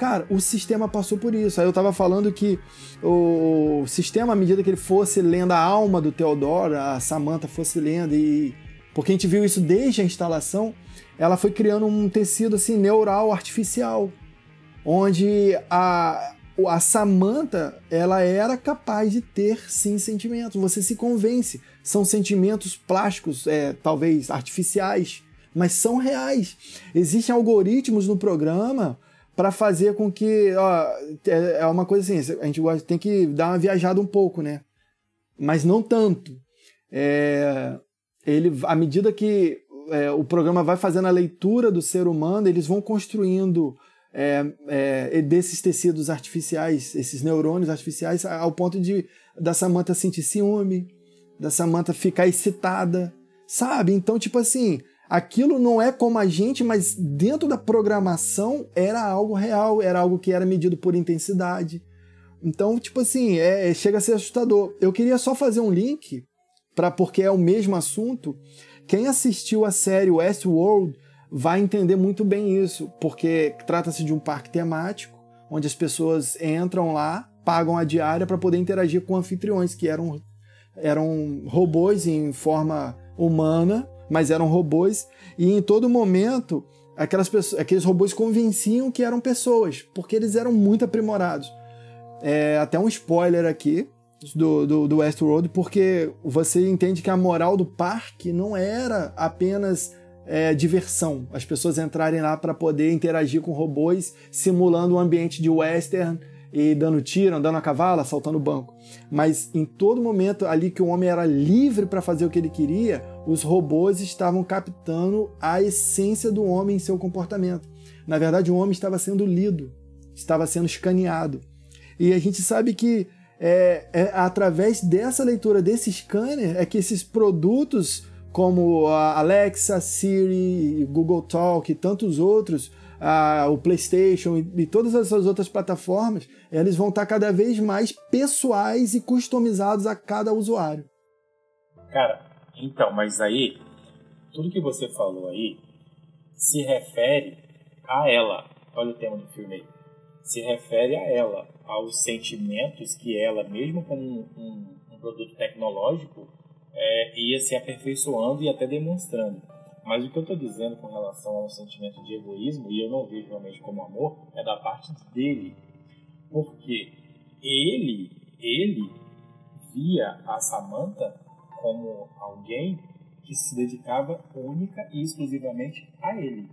Cara, o sistema passou por isso. Aí eu tava falando que o sistema, à medida que ele fosse lendo a alma do Teodoro, a Samantha fosse lendo, e. Porque a gente viu isso desde a instalação, ela foi criando um tecido assim neural artificial, onde a, a Samantha, ela era capaz de ter sim sentimentos. Você se convence. São sentimentos plásticos, é, talvez artificiais, mas são reais. Existem algoritmos no programa para fazer com que. Ó, é, é uma coisa assim, a gente tem que dar uma viajada um pouco, né? Mas não tanto. É, ele, à medida que é, o programa vai fazendo a leitura do ser humano, eles vão construindo é, é, desses tecidos artificiais, esses neurônios artificiais, ao ponto de da Samantha sentir ciúme, da Samantha ficar excitada, sabe? Então, tipo assim, aquilo não é como a gente, mas dentro da programação era algo real, era algo que era medido por intensidade. Então, tipo assim, é, é chega a ser assustador. Eu queria só fazer um link, para porque é o mesmo assunto. Quem assistiu a série Westworld vai entender muito bem isso, porque trata-se de um parque temático, onde as pessoas entram lá, pagam a diária para poder interagir com anfitriões, que eram, eram robôs em forma humana, mas eram robôs, e em todo momento aquelas pessoas, aqueles robôs convenciam que eram pessoas, porque eles eram muito aprimorados. É, até um spoiler aqui do, do, do Westworld, porque você entende que a moral do parque não era apenas é, diversão, as pessoas entrarem lá para poder interagir com robôs, simulando um ambiente de western e dando tiro, andando a cavalo, assaltando o banco. Mas em todo momento ali que o homem era livre para fazer o que ele queria, os robôs estavam captando a essência do homem em seu comportamento. Na verdade, o homem estava sendo lido, estava sendo escaneado. E a gente sabe que é, é através dessa leitura desse scanner é que esses produtos como a Alexa, Siri, Google Talk e tantos outros, a, o PlayStation e, e, todas essas outras plataformas, eles vão estar cada vez mais pessoais e customizados a cada usuário. Cara, então, mas aí, tudo que você falou aí se refere a ela. Olha o tema do filme aí. Se refere a ela, aos sentimentos que ela, mesmo como um, um, um produto tecnológico, é, ia se aperfeiçoando e até demonstrando. Mas o que eu estou dizendo com relação ao sentimento de egoísmo, e eu não vejo realmente como amor, é da parte dele. Porque ele, ele via a Samantha como alguém que se dedicava única e exclusivamente a ele.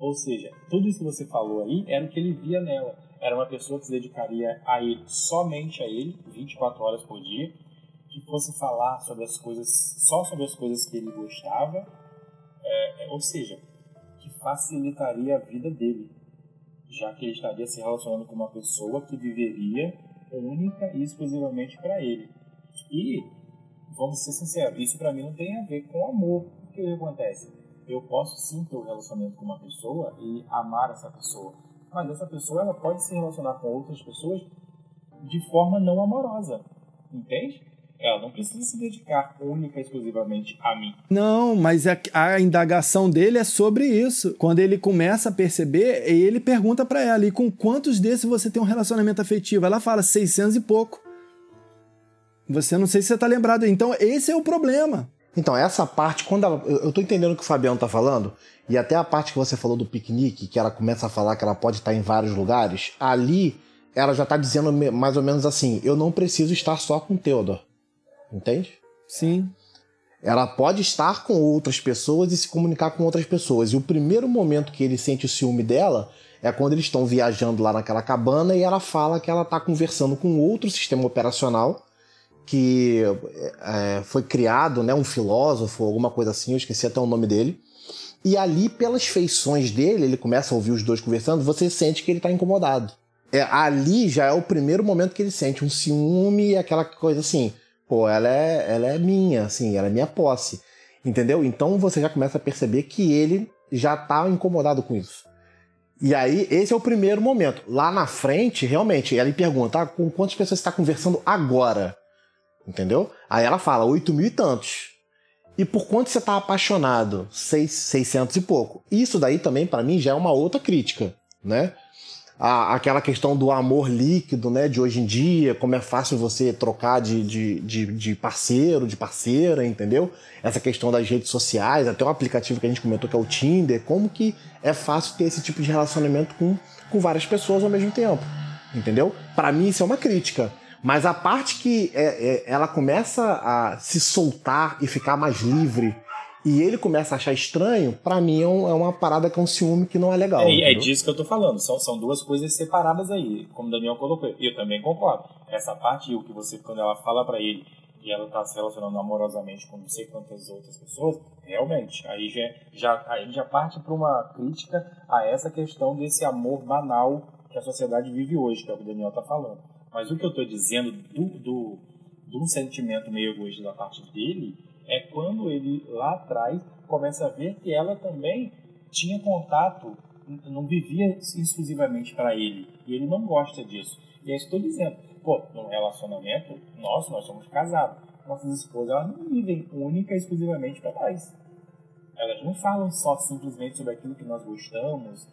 Ou seja, tudo isso que você falou aí era o que ele via nela. Era uma pessoa que se dedicaria a ele, somente a ele, 24 horas por dia, que fosse falar sobre as coisas, só sobre as coisas que ele gostava, é, ou seja, que facilitaria a vida dele, já que ele estaria se relacionando com uma pessoa que viveria única e exclusivamente para ele. E, vamos ser sinceros, isso para mim não tem a ver com amor. O que acontece? Eu posso sim ter um relacionamento com uma pessoa e amar essa pessoa, mas essa pessoa ela pode se relacionar com outras pessoas de forma não amorosa, entende? Ela não precisa se dedicar única e exclusivamente a mim. Não, mas a, a indagação dele é sobre isso. Quando ele começa a perceber, ele pergunta para ela: e com quantos desses você tem um relacionamento afetivo? Ela fala: 600 e pouco. Você não sei se você tá lembrado. Então, esse é o problema. Então, essa parte, quando ela, eu tô entendendo o que o Fabiano tá falando, e até a parte que você falou do piquenique, que ela começa a falar que ela pode estar em vários lugares, ali ela já tá dizendo mais ou menos assim: eu não preciso estar só com o Theodore. Entende? Sim. Ela pode estar com outras pessoas e se comunicar com outras pessoas. E o primeiro momento que ele sente o ciúme dela é quando eles estão viajando lá naquela cabana e ela fala que ela está conversando com outro sistema operacional que é, foi criado, né, um filósofo, alguma coisa assim, eu esqueci até o nome dele. E ali, pelas feições dele, ele começa a ouvir os dois conversando, você sente que ele está incomodado. É, ali já é o primeiro momento que ele sente um ciúme e aquela coisa assim pô, ela é, ela é minha, assim, ela é minha posse. Entendeu? Então você já começa a perceber que ele já tá incomodado com isso. E aí, esse é o primeiro momento. Lá na frente, realmente, ela pergunta: ah, com quantas pessoas está conversando agora? Entendeu? Aí ela fala: oito mil e tantos. E por quanto você está apaixonado? Seis, 600 e pouco. Isso daí também, para mim, já é uma outra crítica, né? A, aquela questão do amor líquido, né, de hoje em dia, como é fácil você trocar de, de, de, de, parceiro, de parceira, entendeu? Essa questão das redes sociais, até o aplicativo que a gente comentou que é o Tinder, como que é fácil ter esse tipo de relacionamento com, com várias pessoas ao mesmo tempo, entendeu? Para mim isso é uma crítica. Mas a parte que é, é, ela começa a se soltar e ficar mais livre e ele começa a achar estranho, para mim é, é, uma parada que é um ciúme que não é legal. É, é, disso que eu tô falando. São, são duas coisas separadas aí, como o Daniel colocou. E eu também concordo. Essa parte, o que você, quando ela fala para ele e ela tá se relacionando amorosamente com não sei quantas outras pessoas, realmente, aí já, já, aí já parte para uma crítica a essa questão desse amor banal que a sociedade vive hoje, que é o que o Daniel tá falando. Mas o que eu tô dizendo do, do, um sentimento meio egoísta da parte dele é quando ele lá atrás começa a ver que ela também tinha contato, não vivia exclusivamente para ele. E ele não gosta disso. E é isso que estou dizendo. Pô, num relacionamento nosso, nós somos casados. Nossas esposas elas não vivem única e exclusivamente para nós. Elas não falam só simplesmente sobre aquilo que nós gostamos,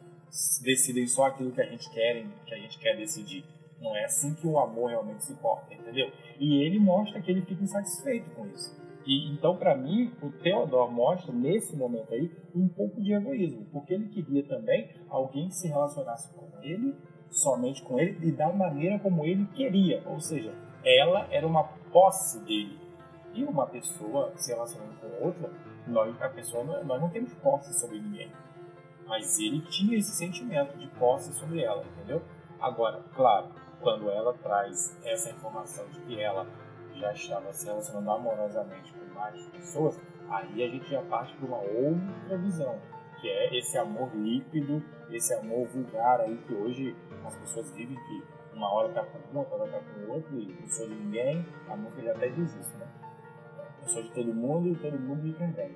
decidem só aquilo que a gente quer, que a gente quer decidir. Não é assim que o amor realmente se porta, entendeu? E ele mostra que ele fica insatisfeito com isso. E, então, para mim, o Theodore mostra, nesse momento aí, um pouco de egoísmo, porque ele queria também alguém que se relacionasse com ele, somente com ele, e da maneira como ele queria. Ou seja, ela era uma posse dele. E uma pessoa se relacionando com outra, nós, a pessoa, nós não temos posse sobre ninguém. Mas ele tinha esse sentimento de posse sobre ela, entendeu? Agora, claro, quando ela traz essa informação de que ela já estava se relacionando amorosamente com mais pessoas, aí a gente já parte para uma outra visão, que é esse amor líquido, esse amor vulgar aí que hoje as pessoas vivem que uma hora tá com um, outra hora tá com outro, e não sou de ninguém. A música já até diz isso, né? Eu sou de todo mundo e todo mundo me convém.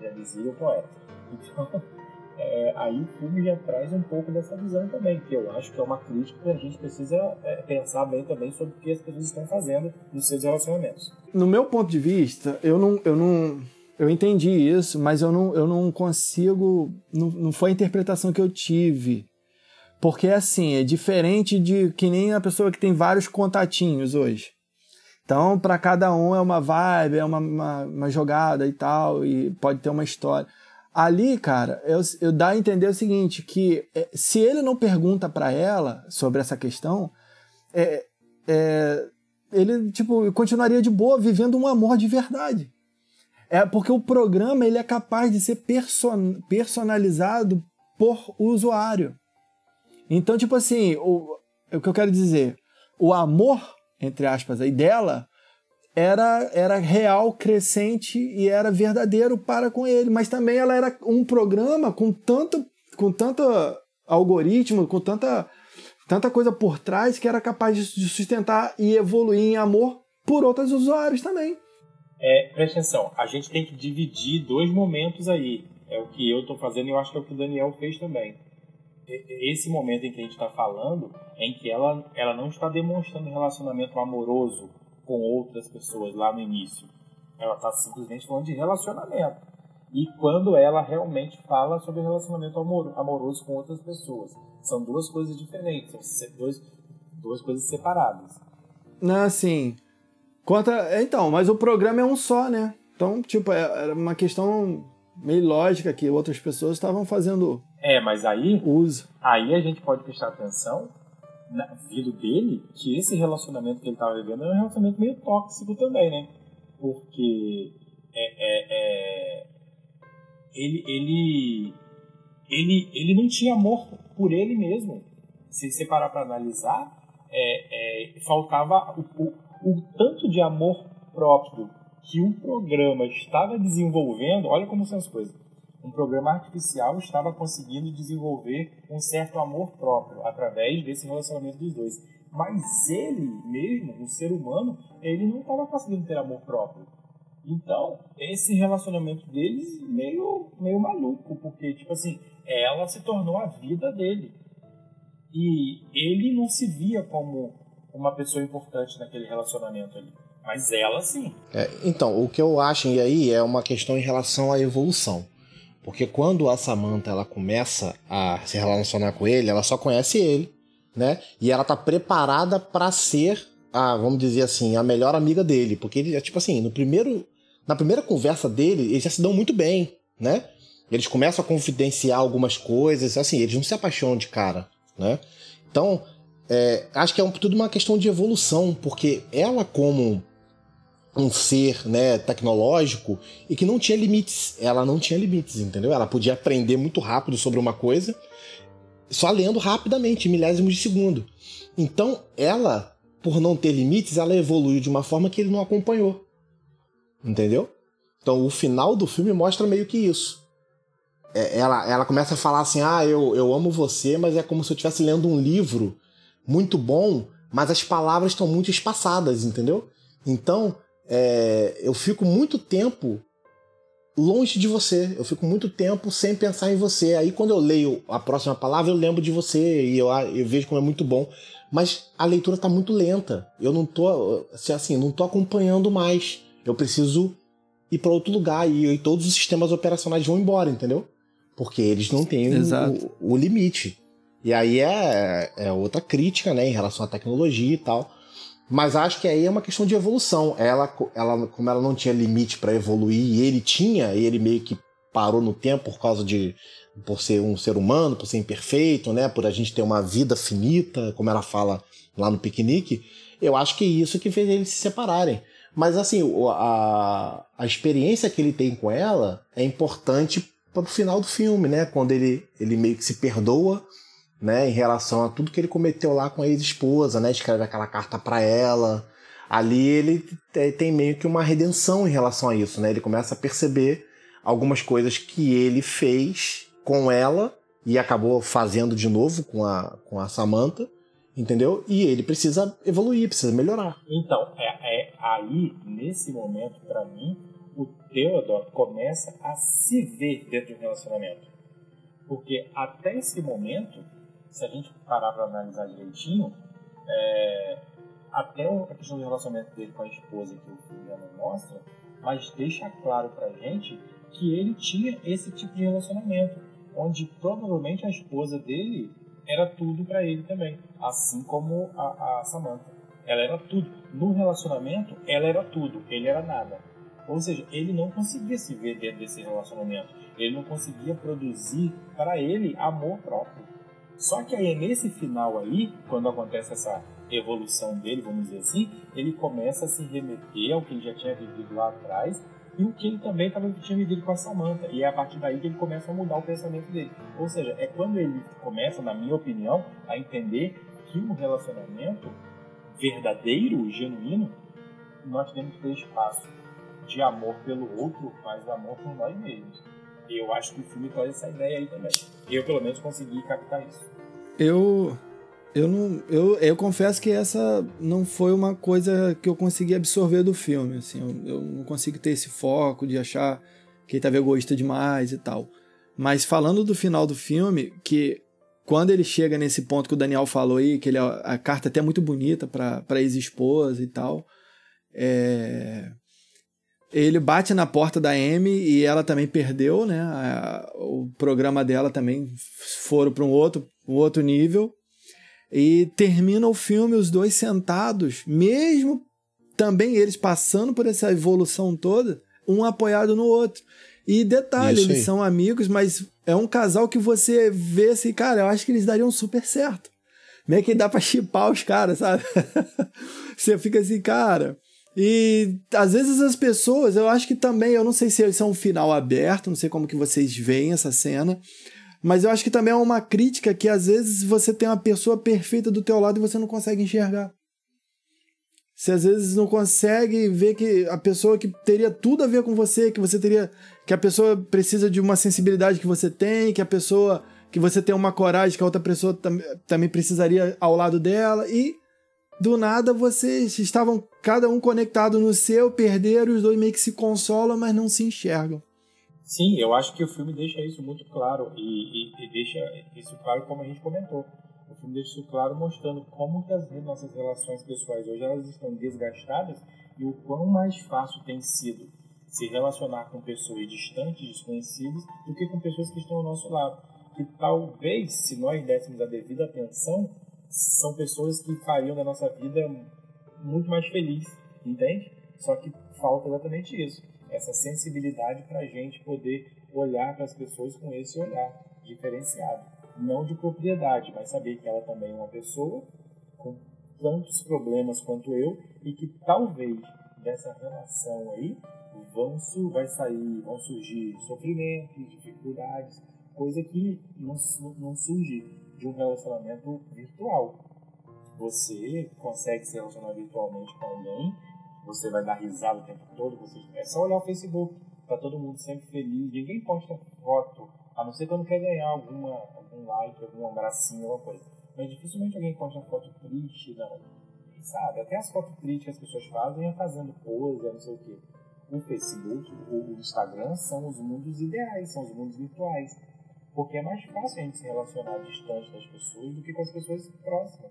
Já dizia o poeta. Então, *laughs* é, aí o filme já traz um pouco dessa visão também, que eu acho que é uma crítica que a gente precisa é, pensar bem também sobre o que as pessoas estão fazendo nos seus relacionamentos. No meu ponto de vista, eu não, eu não, eu entendi isso, mas eu não, eu não consigo, não, não foi a interpretação que eu tive. Porque assim, é diferente de que nem a pessoa que tem vários contatinhos hoje. Então, para cada um é uma vibe, é uma, uma, uma jogada e tal, e pode ter uma história. Ali, cara, eu, eu dá a entender o seguinte, que é, se ele não pergunta para ela sobre essa questão, é, é, ele, tipo, continuaria de boa vivendo um amor de verdade. É porque o programa ele é capaz de ser person, personalizado por usuário. Então, tipo assim, o, o que eu quero dizer, o amor, entre aspas, aí dela, era, era real, crescente e era verdadeiro para com ele. Mas também ela era um programa com tanto, com tanto algoritmo, com tanta, tanta coisa por trás que era capaz de sustentar e evoluir em amor por outros usuários também. É, presta atenção, a gente tem que dividir dois momentos aí. É o que eu estou fazendo e eu acho que é o que o Daniel fez também. Esse momento em que a gente está falando, em que ela, ela não está demonstrando relacionamento amoroso com outras pessoas lá no início. Ela está simplesmente falando de relacionamento. E quando ela realmente fala sobre relacionamento amor, amoroso com outras pessoas. São duas coisas diferentes, são dois, duas coisas separadas. Não, assim. Conta, é, então, mas o programa é um só, né? Então, tipo, é, era uma questão meio lógica que outras pessoas estavam fazendo. É, mas aí. Uso. Aí a gente pode prestar atenção na, vindo dele que esse relacionamento que ele estava vivendo era um relacionamento meio tóxico também, né? Porque é, é, é, ele, ele, ele, ele não tinha amor por ele mesmo. Se você parar para analisar, é, é, faltava o, o, o tanto de amor próprio que o programa estava desenvolvendo. Olha como são as coisas um programa artificial estava conseguindo desenvolver um certo amor próprio através desse relacionamento dos dois. Mas ele mesmo, o ser humano, ele não estava conseguindo ter amor próprio. Então, esse relacionamento deles meio, meio maluco, porque, tipo assim, ela se tornou a vida dele. E ele não se via como uma pessoa importante naquele relacionamento ali. Mas ela sim. É, então, o que eu acho aí é uma questão em relação à evolução. Porque quando a Samantha ela começa a se relacionar com ele, ela só conhece ele, né? E ela tá preparada para ser a, vamos dizer assim, a melhor amiga dele, porque ele é tipo assim, no primeiro na primeira conversa dele, eles já se dão muito bem, né? Eles começam a confidenciar algumas coisas, assim, eles não se apaixonam de cara, né? Então, é, acho que é um, tudo uma questão de evolução, porque ela como um ser né, tecnológico e que não tinha limites. Ela não tinha limites, entendeu? Ela podia aprender muito rápido sobre uma coisa, só lendo rapidamente, milésimos de segundo. Então, ela, por não ter limites, ela evoluiu de uma forma que ele não acompanhou. Entendeu? Então, o final do filme mostra meio que isso. É, ela, ela começa a falar assim: Ah, eu, eu amo você, mas é como se eu estivesse lendo um livro muito bom, mas as palavras estão muito espaçadas, entendeu? Então, é, eu fico muito tempo longe de você. Eu fico muito tempo sem pensar em você. Aí quando eu leio a próxima palavra, eu lembro de você e eu, eu vejo como é muito bom. Mas a leitura está muito lenta. Eu não tô assim, não tô acompanhando mais. Eu preciso ir para outro lugar e, e, todos os sistemas operacionais vão embora, entendeu? Porque eles não têm o, o, limite. E aí é, é outra crítica, né, em relação à tecnologia e tal. Mas acho que aí é uma questão de evolução. Ela, ela como ela não tinha limite para evoluir, e ele tinha, e ele meio que parou no tempo por causa de por ser um ser humano, por ser imperfeito, né, por a gente ter uma vida finita, como ela fala lá no piquenique. Eu acho que é isso que fez eles se separarem. Mas assim, a, a experiência que ele tem com ela é importante para o final do filme, né? Quando ele, ele meio que se perdoa né, em relação a tudo que ele cometeu lá com a ex-esposa, né, escreve aquela carta para ela. Ali ele tem meio que uma redenção em relação a isso, né? Ele começa a perceber algumas coisas que ele fez com ela e acabou fazendo de novo com a, com a Samantha. Entendeu? E ele precisa evoluir, precisa melhorar. Então, é, é aí, nesse momento, para mim, o Theodore começa a se ver dentro de um relacionamento. Porque até esse momento, se a gente parar para analisar direitinho, é, até a questão do relacionamento dele com a esposa que o filme mostra, mas deixa claro pra gente que ele tinha esse tipo de relacionamento, onde provavelmente a esposa dele era tudo para ele também, assim como a, a Samantha. Ela era tudo. No relacionamento, ela era tudo, ele era nada. Ou seja, ele não conseguia se ver dentro desse relacionamento. Ele não conseguia produzir para ele amor próprio. Só que aí nesse final aí, quando acontece essa evolução dele, vamos dizer assim, ele começa a se remeter ao que ele já tinha vivido lá atrás e o que ele também tava, tinha vivido com a Samantha. E é a partir daí que ele começa a mudar o pensamento dele. Ou seja, é quando ele começa, na minha opinião, a entender que um relacionamento verdadeiro, genuíno, nós temos que ter espaço de amor pelo outro, mas amor por nós mesmos. E eu acho que o filme traz essa ideia aí também. Eu, pelo menos, consegui captar isso. Eu eu não eu, eu confesso que essa não foi uma coisa que eu consegui absorver do filme assim eu, eu não consigo ter esse foco de achar que ele tava egoísta demais e tal mas falando do final do filme que quando ele chega nesse ponto que o Daniel falou aí que ele a carta é até muito bonita para ex-esposa e tal é, ele bate na porta da Amy e ela também perdeu né a, o programa dela também foram para um outro um outro nível e termina o filme os dois sentados, mesmo também eles passando por essa evolução toda, um apoiado no outro. E detalhe, eles são amigos, mas é um casal que você vê assim, cara, eu acho que eles dariam super certo. Meio que dá pra chipar os caras, sabe? *laughs* você fica assim, cara. E às vezes as pessoas, eu acho que também, eu não sei se isso é um final aberto, não sei como que vocês veem essa cena, mas eu acho que também é uma crítica que às vezes você tem uma pessoa perfeita do teu lado e você não consegue enxergar. Você às vezes não consegue ver que a pessoa que teria tudo a ver com você, que você teria, que a pessoa precisa de uma sensibilidade que você tem, que a pessoa que você tem uma coragem que a outra pessoa tam também precisaria ao lado dela e do nada vocês estavam cada um conectado no seu, perderam, os dois meio que se consolam, mas não se enxergam. Sim, eu acho que o filme deixa isso muito claro e, e, e, deixa isso claro como a gente comentou. O filme deixa isso claro mostrando como que as nossas relações pessoais hoje elas estão desgastadas e o quão mais fácil tem sido se relacionar com pessoas distantes, desconhecidas, do que com pessoas que estão ao nosso lado. Que talvez, se nós dessemos a devida atenção, são pessoas que fariam da nossa vida muito mais feliz, entende? Só que falta exatamente isso essa sensibilidade para a gente poder olhar para as pessoas com esse olhar diferenciado. Não de propriedade, mas saber que ela também é uma pessoa com tantos problemas quanto eu e que talvez dessa relação aí vão, vai sair, vão surgir sofrimentos, dificuldades, coisa que não, não surge de um relacionamento virtual. Você consegue se relacionar virtualmente com alguém você vai dar risada o tempo todo, você... é só olhar o Facebook, tá todo mundo sempre feliz, ninguém posta foto, a não ser quando quer ganhar alguma, algum like, algum abracinho, alguma coisa. Mas dificilmente alguém posta foto triste, não. Sabe, até as fotos tristes que as pessoas fazem é fazendo pose, é não sei o quê. O Facebook, o Instagram são os mundos ideais, são os mundos virtuais. Porque é mais fácil a gente se relacionar distante das pessoas do que com as pessoas próximas.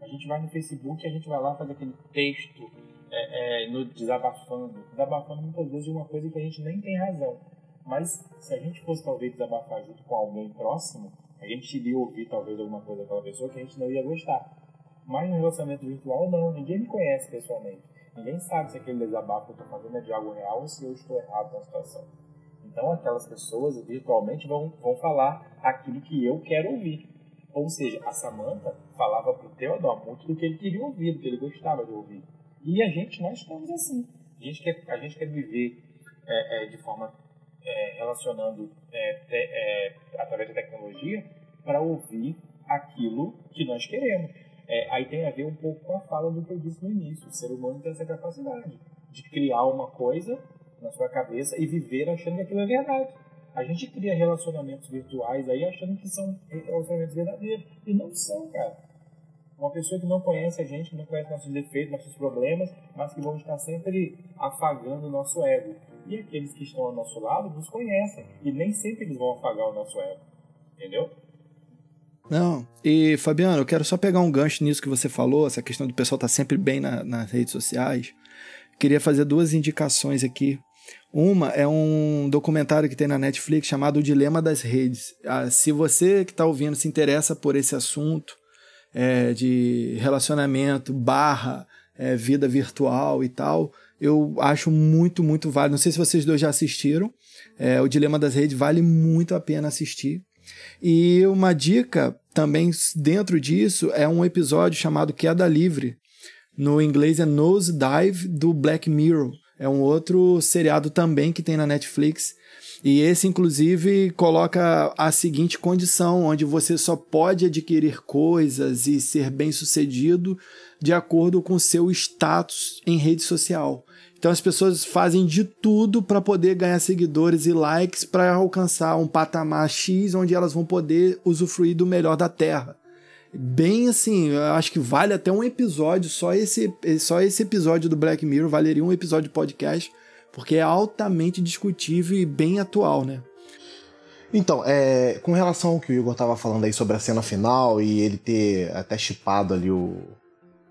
A gente vai no Facebook, a gente vai lá fazer aquele texto é, é, no desabafando, desabafando muitas vezes de uma coisa que a gente nem tem razão. Mas se a gente fosse talvez desabafar junto com alguém próximo, a gente iria ouvir talvez alguma coisa daquela pessoa que a gente não ia gostar. Mas no relacionamento virtual, não. Ninguém me conhece pessoalmente. Ninguém sabe se aquele desabafo que eu estou fazendo é de algo real ou se eu estou errado na situação. Então aquelas pessoas virtualmente vão, vão falar aquilo que eu quero ouvir. Ou seja, a Samantha falava para o Theodore muito do que ele queria ouvir, do que ele gostava de ouvir. E a gente, nós estamos assim. A gente quer, a gente quer viver é, é, de forma é, relacionando é, te, é, através da tecnologia para ouvir aquilo que nós queremos. É, aí tem a ver um pouco com a fala do que eu disse no início. O ser humano tem essa capacidade de criar uma coisa na sua cabeça e viver achando que aquilo é verdade. A gente cria relacionamentos virtuais aí achando que são relacionamentos verdadeiros. E não são, cara. Uma pessoa que não conhece a gente, que não conhece nossos defeitos, nossos problemas, mas que vão estar sempre afagando o nosso ego. E aqueles que estão ao nosso lado nos conhecem. E nem sempre eles vão afagar o nosso ego. Entendeu? Não, e Fabiano, eu quero só pegar um gancho nisso que você falou, essa questão do pessoal estar tá sempre bem na, nas redes sociais. Queria fazer duas indicações aqui. Uma é um documentário que tem na Netflix chamado O Dilema das Redes. Ah, se você que está ouvindo se interessa por esse assunto é, de relacionamento barra é, vida virtual e tal, eu acho muito, muito válido. Não sei se vocês dois já assistiram. É, o Dilema das Redes vale muito a pena assistir. E uma dica também dentro disso é um episódio chamado Queda Livre. No inglês é Nose Dive do Black Mirror. É um outro seriado também que tem na Netflix. E esse, inclusive, coloca a seguinte condição: onde você só pode adquirir coisas e ser bem sucedido de acordo com seu status em rede social. Então as pessoas fazem de tudo para poder ganhar seguidores e likes para alcançar um patamar X onde elas vão poder usufruir do melhor da Terra. Bem assim, acho que vale até um episódio, só esse, só esse episódio do Black Mirror valeria um episódio de podcast, porque é altamente discutível e bem atual, né? Então, é, com relação ao que o Igor estava falando aí sobre a cena final e ele ter até chipado ali o,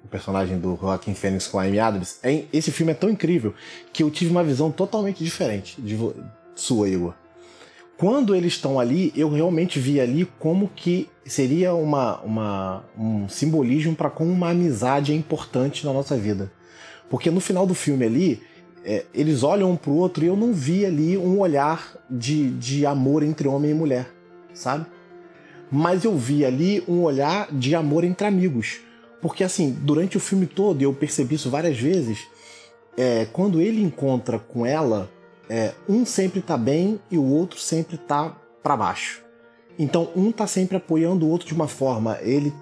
o personagem do Joaquim Fênix com a Amy Adams, é, esse filme é tão incrível que eu tive uma visão totalmente diferente de sua, Igor. Quando eles estão ali, eu realmente vi ali como que seria uma, uma um simbolismo para como uma amizade é importante na nossa vida. Porque no final do filme ali, é, eles olham um pro outro e eu não vi ali um olhar de, de amor entre homem e mulher, sabe? Mas eu vi ali um olhar de amor entre amigos porque, assim, durante o filme todo, eu percebi isso várias vezes, é, quando ele encontra com ela, é, um sempre tá bem e o outro sempre tá para baixo. Então, um tá sempre apoiando o outro de uma forma. Ele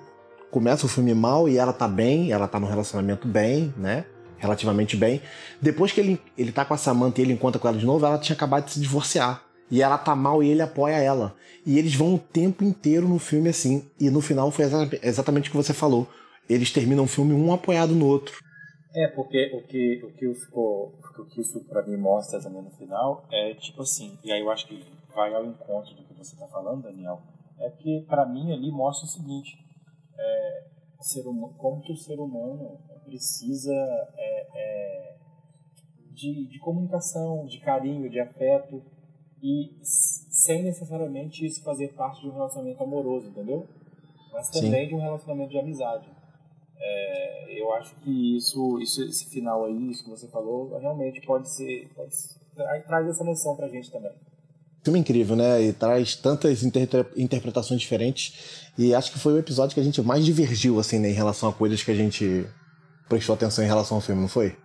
começa o filme mal e ela tá bem, ela tá no relacionamento bem, né? Relativamente bem. Depois que ele, ele tá com a Samantha e ele encontra com ela de novo, ela tinha acabado de se divorciar. E ela tá mal e ele apoia ela. E eles vão o tempo inteiro no filme assim. E no final foi exatamente o que você falou eles terminam o filme um apoiado no outro. É, porque o que, o que, ficou, o que isso para mim mostra também no final é tipo assim, e aí eu acho que vai ao encontro do que você está falando, Daniel, é que para mim ali mostra o seguinte, é, ser humano, como que o ser humano precisa é, é, de, de comunicação, de carinho, de afeto, e sem necessariamente isso fazer parte de um relacionamento amoroso, entendeu? Mas também Sim. de um relacionamento de amizade. É, eu acho que isso, isso, esse final aí, isso que você falou, realmente pode ser. Pode ser traz essa noção pra gente também. Filme incrível, né? E traz tantas inter interpretações diferentes. E acho que foi o episódio que a gente mais divergiu, assim, né, em relação a coisas que a gente prestou atenção em relação ao filme, não foi?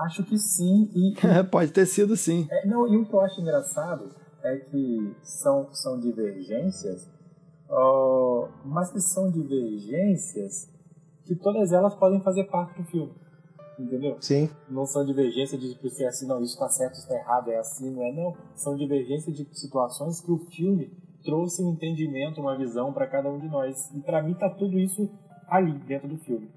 Acho que sim. E, *laughs* pode ter sido sim. É, não, e o que eu acho engraçado é que são, são divergências, uh, mas que são divergências que todas elas podem fazer parte do filme. Entendeu? Sim. Não são divergências de tipo, ser assim, não, isso está certo, isso está errado, é assim, não é não. São divergências de situações que o filme trouxe um entendimento, uma visão para cada um de nós. E para mim tá tudo isso ali, dentro do filme.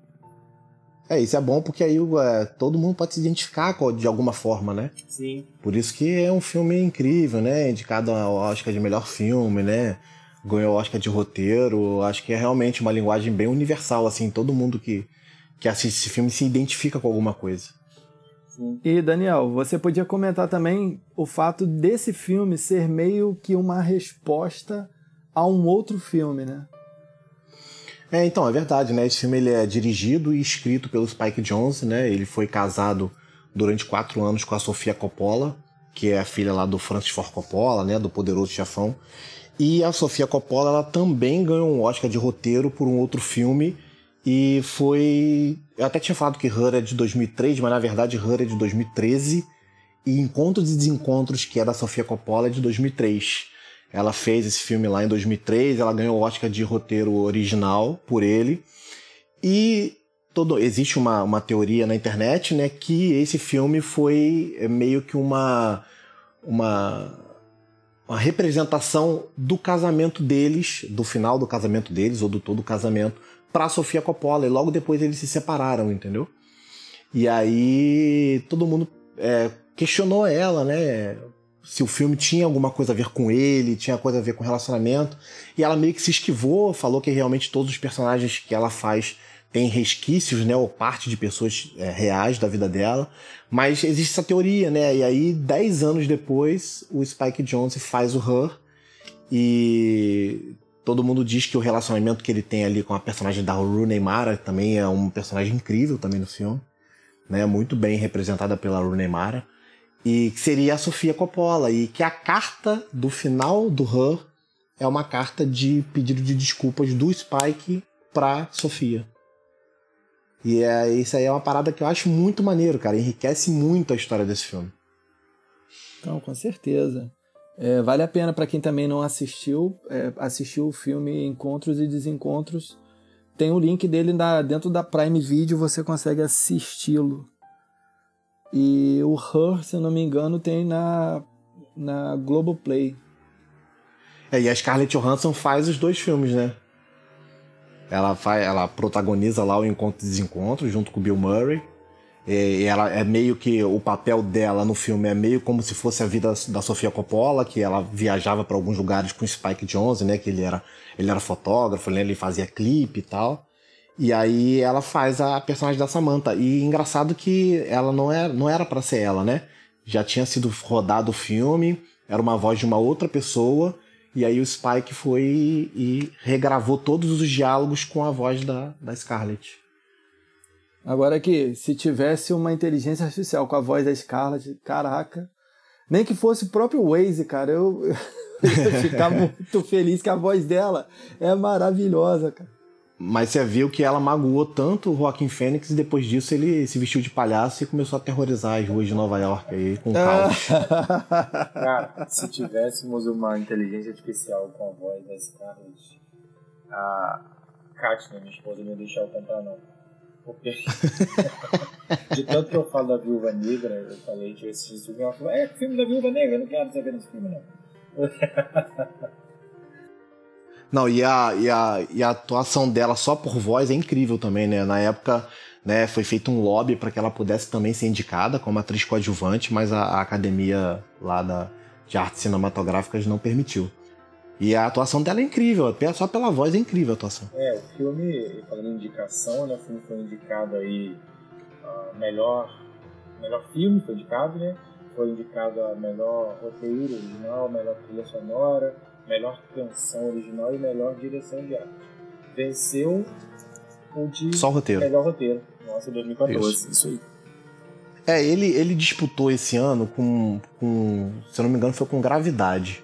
É, isso é bom porque aí é, todo mundo pode se identificar de alguma forma, né? Sim. Por isso que é um filme incrível, né? Indicado ao Oscar de melhor filme, né? Ganhou Oscar de roteiro. Acho que é realmente uma linguagem bem universal, assim, todo mundo que, que assiste esse filme se identifica com alguma coisa. Sim. E Daniel, você podia comentar também o fato desse filme ser meio que uma resposta a um outro filme, né? É, então, é verdade, né? Esse filme ele é dirigido e escrito pelo Spike Jonze, né? Ele foi casado durante quatro anos com a Sofia Coppola, que é a filha lá do Francis Ford Coppola, né? Do Poderoso Chefão. E a Sofia Coppola ela também ganhou um Oscar de roteiro por um outro filme. E foi. Eu até tinha falado que Her é de 2003, mas na verdade Her é de 2013. E Encontros e Desencontros, que é da Sofia Coppola, é de 2003. Ela fez esse filme lá em 2003, ela ganhou o Oscar de roteiro original por ele. E todo, existe uma, uma teoria na internet né, que esse filme foi meio que uma, uma uma representação do casamento deles, do final do casamento deles, ou do todo o casamento, pra Sofia Coppola. E logo depois eles se separaram, entendeu? E aí todo mundo é, questionou ela, né? Se o filme tinha alguma coisa a ver com ele, tinha coisa a ver com relacionamento. E ela meio que se esquivou, falou que realmente todos os personagens que ela faz têm resquícios, né? Ou parte de pessoas é, reais da vida dela. Mas existe essa teoria, né? E aí, dez anos depois, o Spike Jonze faz o Her. E todo mundo diz que o relacionamento que ele tem ali com a personagem da Rooney Mara também é um personagem incrível também no filme né, muito bem representada pela Rooney Mara, e que seria a Sofia Coppola, e que a carta do final do Her é uma carta de pedido de desculpas do Spike pra Sofia. E é, isso aí é uma parada que eu acho muito maneiro, cara. Enriquece muito a história desse filme. Então, com certeza. É, vale a pena para quem também não assistiu, é, assistiu o filme Encontros e Desencontros tem o link dele na, dentro da Prime Video, você consegue assisti-lo. E o Her, se eu não me engano, tem na, na Globoplay. É, e a Scarlett Johansson faz os dois filmes, né? Ela, faz, ela protagoniza lá o Encontro e Desencontro junto com o Bill Murray. E ela é meio que o papel dela no filme é meio como se fosse a vida da Sofia Coppola, que ela viajava para alguns lugares com Spike Jonze, né? Que ele era, ele era fotógrafo, né, ele fazia clipe e tal. E aí ela faz a personagem da Samantha. E engraçado que ela não era, não era para ser ela, né? Já tinha sido rodado o filme, era uma voz de uma outra pessoa. E aí o Spike foi e regravou todos os diálogos com a voz da, da Scarlett. Agora que se tivesse uma inteligência artificial com a voz da Scarlett, caraca, nem que fosse o próprio Waze, cara, eu, *laughs* eu ia ficar *laughs* muito feliz que a voz dela é maravilhosa, cara. Mas você viu que ela magoou tanto o Joaquim Fênix e depois disso ele se vestiu de palhaço e começou a aterrorizar as ruas de Nova York aí com caos. *laughs* Cara, se tivéssemos uma inteligência artificial com a voz da Scarlett, a Katna, minha esposa, não ia deixar eu comprar não. Porque *laughs* de tanto que eu falo da Viúva Negra, eu falei que esse filme, ela falou, é filme da Viúva Negra, eu não quero saber desse filme não. *laughs* Não, e a, e, a, e a atuação dela só por voz é incrível também, né? Na época, né, foi feito um lobby para que ela pudesse também ser indicada como atriz coadjuvante, mas a, a academia lá da, de artes cinematográficas não permitiu. E a atuação dela é incrível, até só pela voz é incrível a atuação. É, o filme, falando em indicação, né, o filme foi indicado aí uh, melhor, melhor filme, foi indicado, né? Foi indicado a melhor roteiro original, melhor trilha sonora, melhor canção original e melhor direção de arte. Venceu o de Só o roteiro. melhor roteiro. Nossa, 2014. Isso. Isso aí. É, ele, ele disputou esse ano com, com. Se eu não me engano, foi com Gravidade.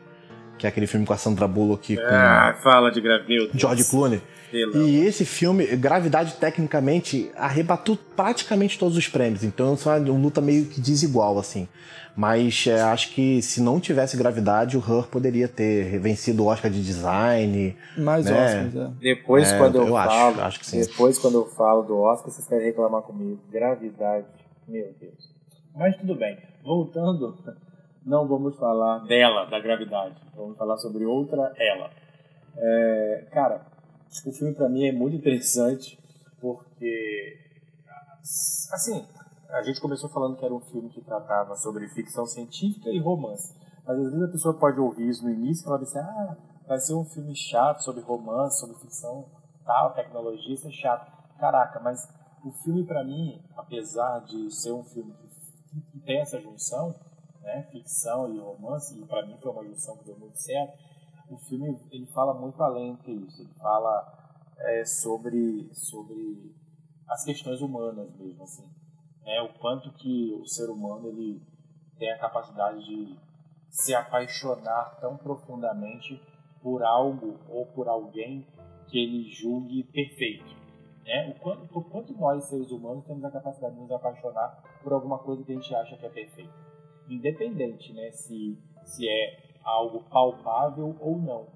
Que é aquele filme com a Sandra Bullock com Ah, fala de gravidez. George Clooney. Pelo E esse filme, Gravidade, tecnicamente, arrebatou praticamente todos os prêmios. Então, isso é uma luta meio que desigual, assim. Mas é, acho que se não tivesse Gravidade, o Her poderia ter vencido o Oscar de design. Mais Né? Oscars, é. Depois, É, quando eu, eu acho, falo, acho que sim. depois quando eu falo do Oscar, vocês querem reclamar comigo. Gravidade, meu Deus. Mas tudo bem. Voltando, não vamos falar dela, da gravidade. Vamos falar sobre outra ela. É, cara, o filme pra mim é muito interessante porque, assim, a gente começou falando que era um filme que tratava sobre ficção científica e romance. Mas às vezes a pessoa pode ouvir isso no início e vai dizer, ah, vai ser um filme chato sobre romance, sobre ficção tal, tecnologia, isso é chato. Caraca, mas o filme pra mim, apesar de ser um filme que tem essa junção, né, ficção e romance, e pra mim foi uma junção que deu muito certo, o filme ele fala muito além que isso. Ele fala é, sobre, sobre as questões humanas mesmo, assim. Né, o quanto que o ser humano ele tem a capacidade de se apaixonar tão profundamente por algo ou por alguém que ele julgue perfeito. Né? O quanto, por quanto nós, seres humanos, temos a capacidade de nos apaixonar por alguma coisa que a gente acha que é perfeita. Independente né, se, se é algo palpável ou não.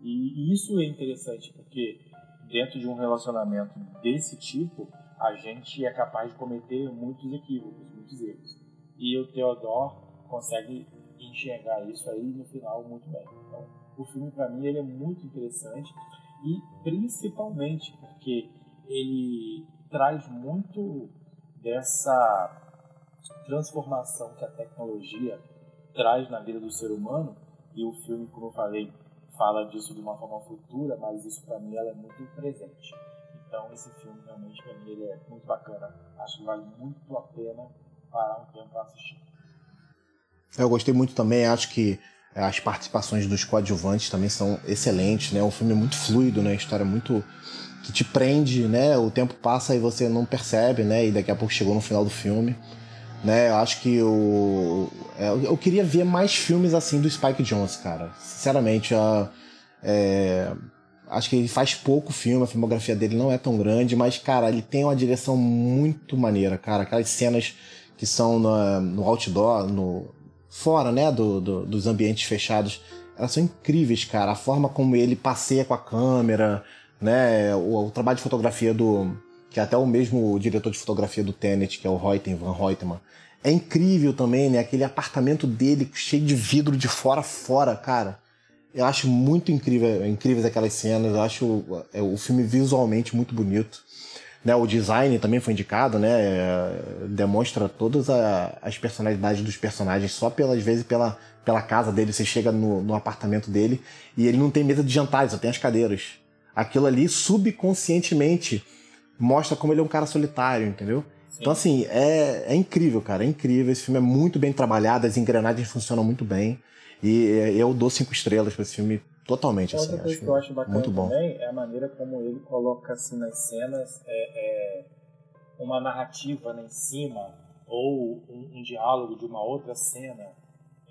E, e isso é interessante porque dentro de um relacionamento desse tipo, a gente é capaz de cometer muitos equívocos, muitos erros. E o Theodore consegue enxergar isso aí no final muito bem. Então, o filme para mim ele é muito interessante e principalmente porque ele traz muito dessa transformação que a tecnologia traz na vida do ser humano e o filme, como eu falei, fala disso de uma forma futura, mas isso para mim ela é muito presente. Então esse filme realmente para mim ele é muito bacana. Acho que vale muito a pena parar um tempo para assistir. Eu gostei muito também, acho que as participações dos coadjuvantes também são excelentes, né? O filme é muito fluido, né? A história é muito que te prende, né? O tempo passa e você não percebe, né? E daqui a pouco chegou no final do filme, né? Eu acho que eu, eu queria ver mais filmes assim do Spike Jonze, cara. Sinceramente, eu, é, acho que ele faz pouco filme, a filmografia dele não é tão grande, mas cara, ele tem uma direção muito maneira, cara. Aquelas cenas que são no, no outdoor, no fora, né, do, do, dos ambientes fechados, elas são incríveis, cara. A forma como ele passeia com a câmera, né, o, o trabalho de fotografia do que até o mesmo diretor de fotografia do Tenet, que é o Reuten, Van Reutemann, é incrível também, né? Aquele apartamento dele cheio de vidro de fora a fora, cara. Eu acho muito incrível, incríveis aquelas cenas. Eu acho o, é, o filme visualmente muito bonito. Né, o design também foi indicado, né? É, demonstra todas a, as personalidades dos personagens só pelas vezes pela, pela casa dele. Você chega no, no apartamento dele e ele não tem mesa de jantar, só tem as cadeiras. Aquilo ali subconscientemente mostra como ele é um cara solitário, entendeu? Sim. Então, assim, é, é incrível, cara. É incrível. Esse filme é muito bem trabalhado, as engrenagens funcionam muito bem. E eu dou cinco estrelas para esse filme Totalmente, Outra assim. coisa acho que eu acho bacana muito bom. também é a maneira como ele coloca assim nas cenas é, é uma narrativa né, em cima ou um, um, diálogo de uma outra cena.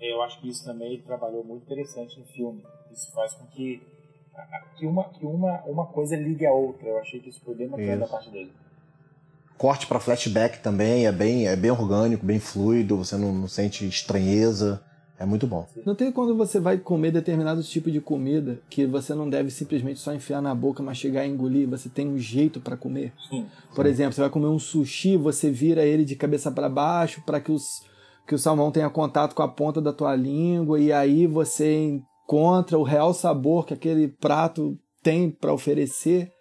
Eu acho que isso também ele trabalhou muito interessante no filme. Isso faz com que, que, uma, que uma, uma coisa ligue a outra. Eu achei que isso foi bem bacana da parte dele. Corte para flashback também é bem, é bem orgânico, bem fluido, você não, não sente estranheza. É muito bom. Não tem quando você vai comer determinados tipos de comida que você não deve simplesmente só enfiar na boca, mastigar e engolir. Você tem um jeito para comer. Sim. Por exemplo, você vai comer um sushi, você vira ele de cabeça para baixo para que, os, que o salmão tenha contato com a ponta da tua língua e aí você encontra o real sabor que aquele prato tem para oferecer.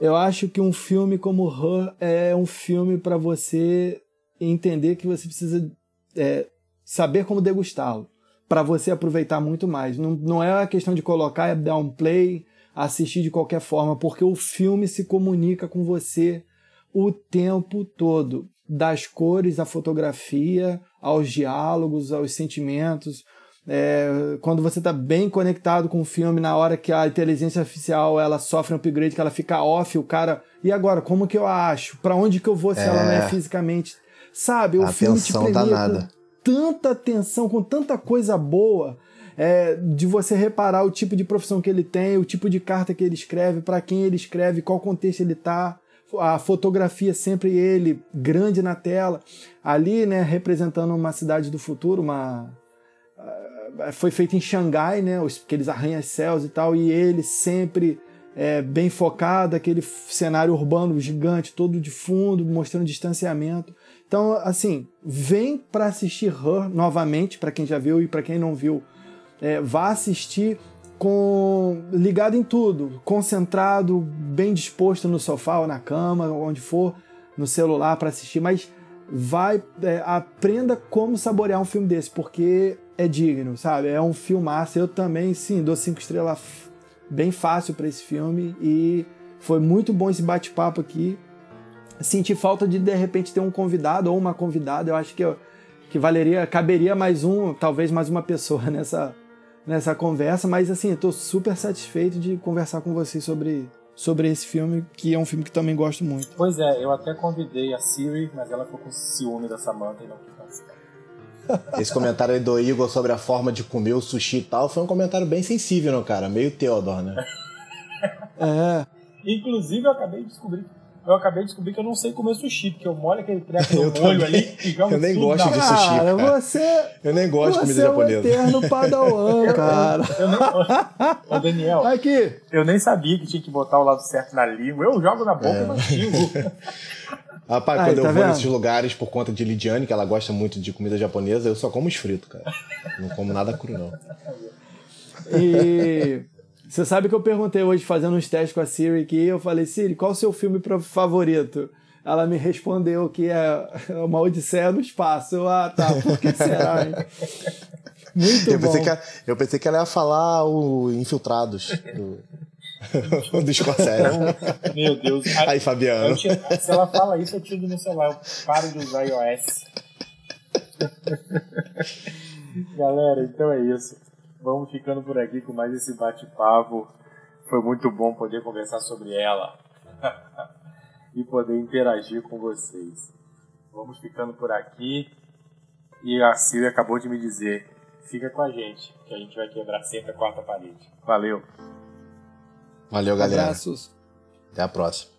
Eu acho que um filme como Her é um filme para você entender que você precisa é, saber como degustá-lo para você aproveitar muito mais. Não, não é a questão de colocar, é dar um play, assistir de qualquer forma, porque o filme se comunica com você o tempo todo. Das cores, à fotografia, aos diálogos, aos sentimentos. É, quando você está bem conectado com o filme, na hora que a inteligência artificial ela sofre um upgrade, que ela fica off, o cara. E agora, como que eu acho? Para onde que eu vou se é. ela não é fisicamente? Sabe, o a filme te premia danada tanta atenção, com tanta coisa boa, é, de você reparar o tipo de profissão que ele tem, o tipo de carta que ele escreve, para quem ele escreve, qual contexto ele está. A fotografia sempre ele, grande na tela. Ali, né, representando uma cidade do futuro, uma foi feito em Xangai, né, aqueles arranha-céus e tal, e ele sempre é, bem focado, aquele cenário urbano gigante, todo de fundo, mostrando distanciamento. Então, assim, vem para assistir Her novamente, para quem já viu e para quem não viu, é, vá assistir com ligado em tudo, concentrado, bem disposto no sofá ou na cama, onde for, no celular para assistir, mas vai é, aprenda como saborear um filme desse, porque é digno, sabe? É um filmaço. Eu também, sim, dou cinco estrelas bem fácil para esse filme e foi muito bom esse bate-papo aqui senti falta de de repente ter um convidado ou uma convidada. Eu acho que, que valeria, caberia mais um, talvez mais uma pessoa *laughs* nessa, nessa conversa. Mas assim, estou super satisfeito de conversar com vocês sobre, sobre esse filme, que é um filme que também gosto muito. Pois é, eu até convidei a Siri, mas ela ficou com ciúme da Samantha e não quis participar. *laughs* Esse comentário aí do Igor sobre a forma de comer o sushi e tal foi um comentário bem sensível, não, cara? Meio Theodore, né? é. Inclusive, eu acabei de descobrir eu acabei de descobrir que eu não sei comer sushi, porque eu molho aquele treco no molho ali e jogo Eu nem gosto de sushi, cara. Você, eu nem gosto de comida você japonesa. É um eterno padawan, cara. Eu, nem... Ô, Daniel, Aqui. eu nem sabia que tinha que botar o lado certo na língua. Eu jogo na boca É. e mastigo. *laughs* Rapaz, Aí, quando tá eu vou vendo? nesses lugares por conta de Lidiane, que ela gosta muito de comida japonesa, eu só como os fritos, cara. Não como nada cru, não. E Você sabe que eu perguntei hoje, fazendo uns testes com a Siri aqui, eu falei, Siri, qual o seu filme favorito? Ela me respondeu que é uma Odisseia no espaço. ah, tá, por que será, hein? *laughs* Muito eu bom. Pensei que, eu pensei que ela ia falar o Infiltrados. Do, *laughs* do Scorsese. Meu Deus. Aí, Fabiano. Tiro, se ela fala isso, eu tiro do meu celular. Eu paro de usar iOS. *laughs* Galera, então é isso. Vamos ficando por aqui com mais esse bate-papo. Foi muito bom poder conversar sobre ela *laughs* e poder interagir com vocês. Vamos ficando por aqui. E a Silvia acabou de me dizer: fica com a gente, que a gente vai quebrar sempre a quarta parede. Valeu! Valeu, galera. Abraços. Até a próxima.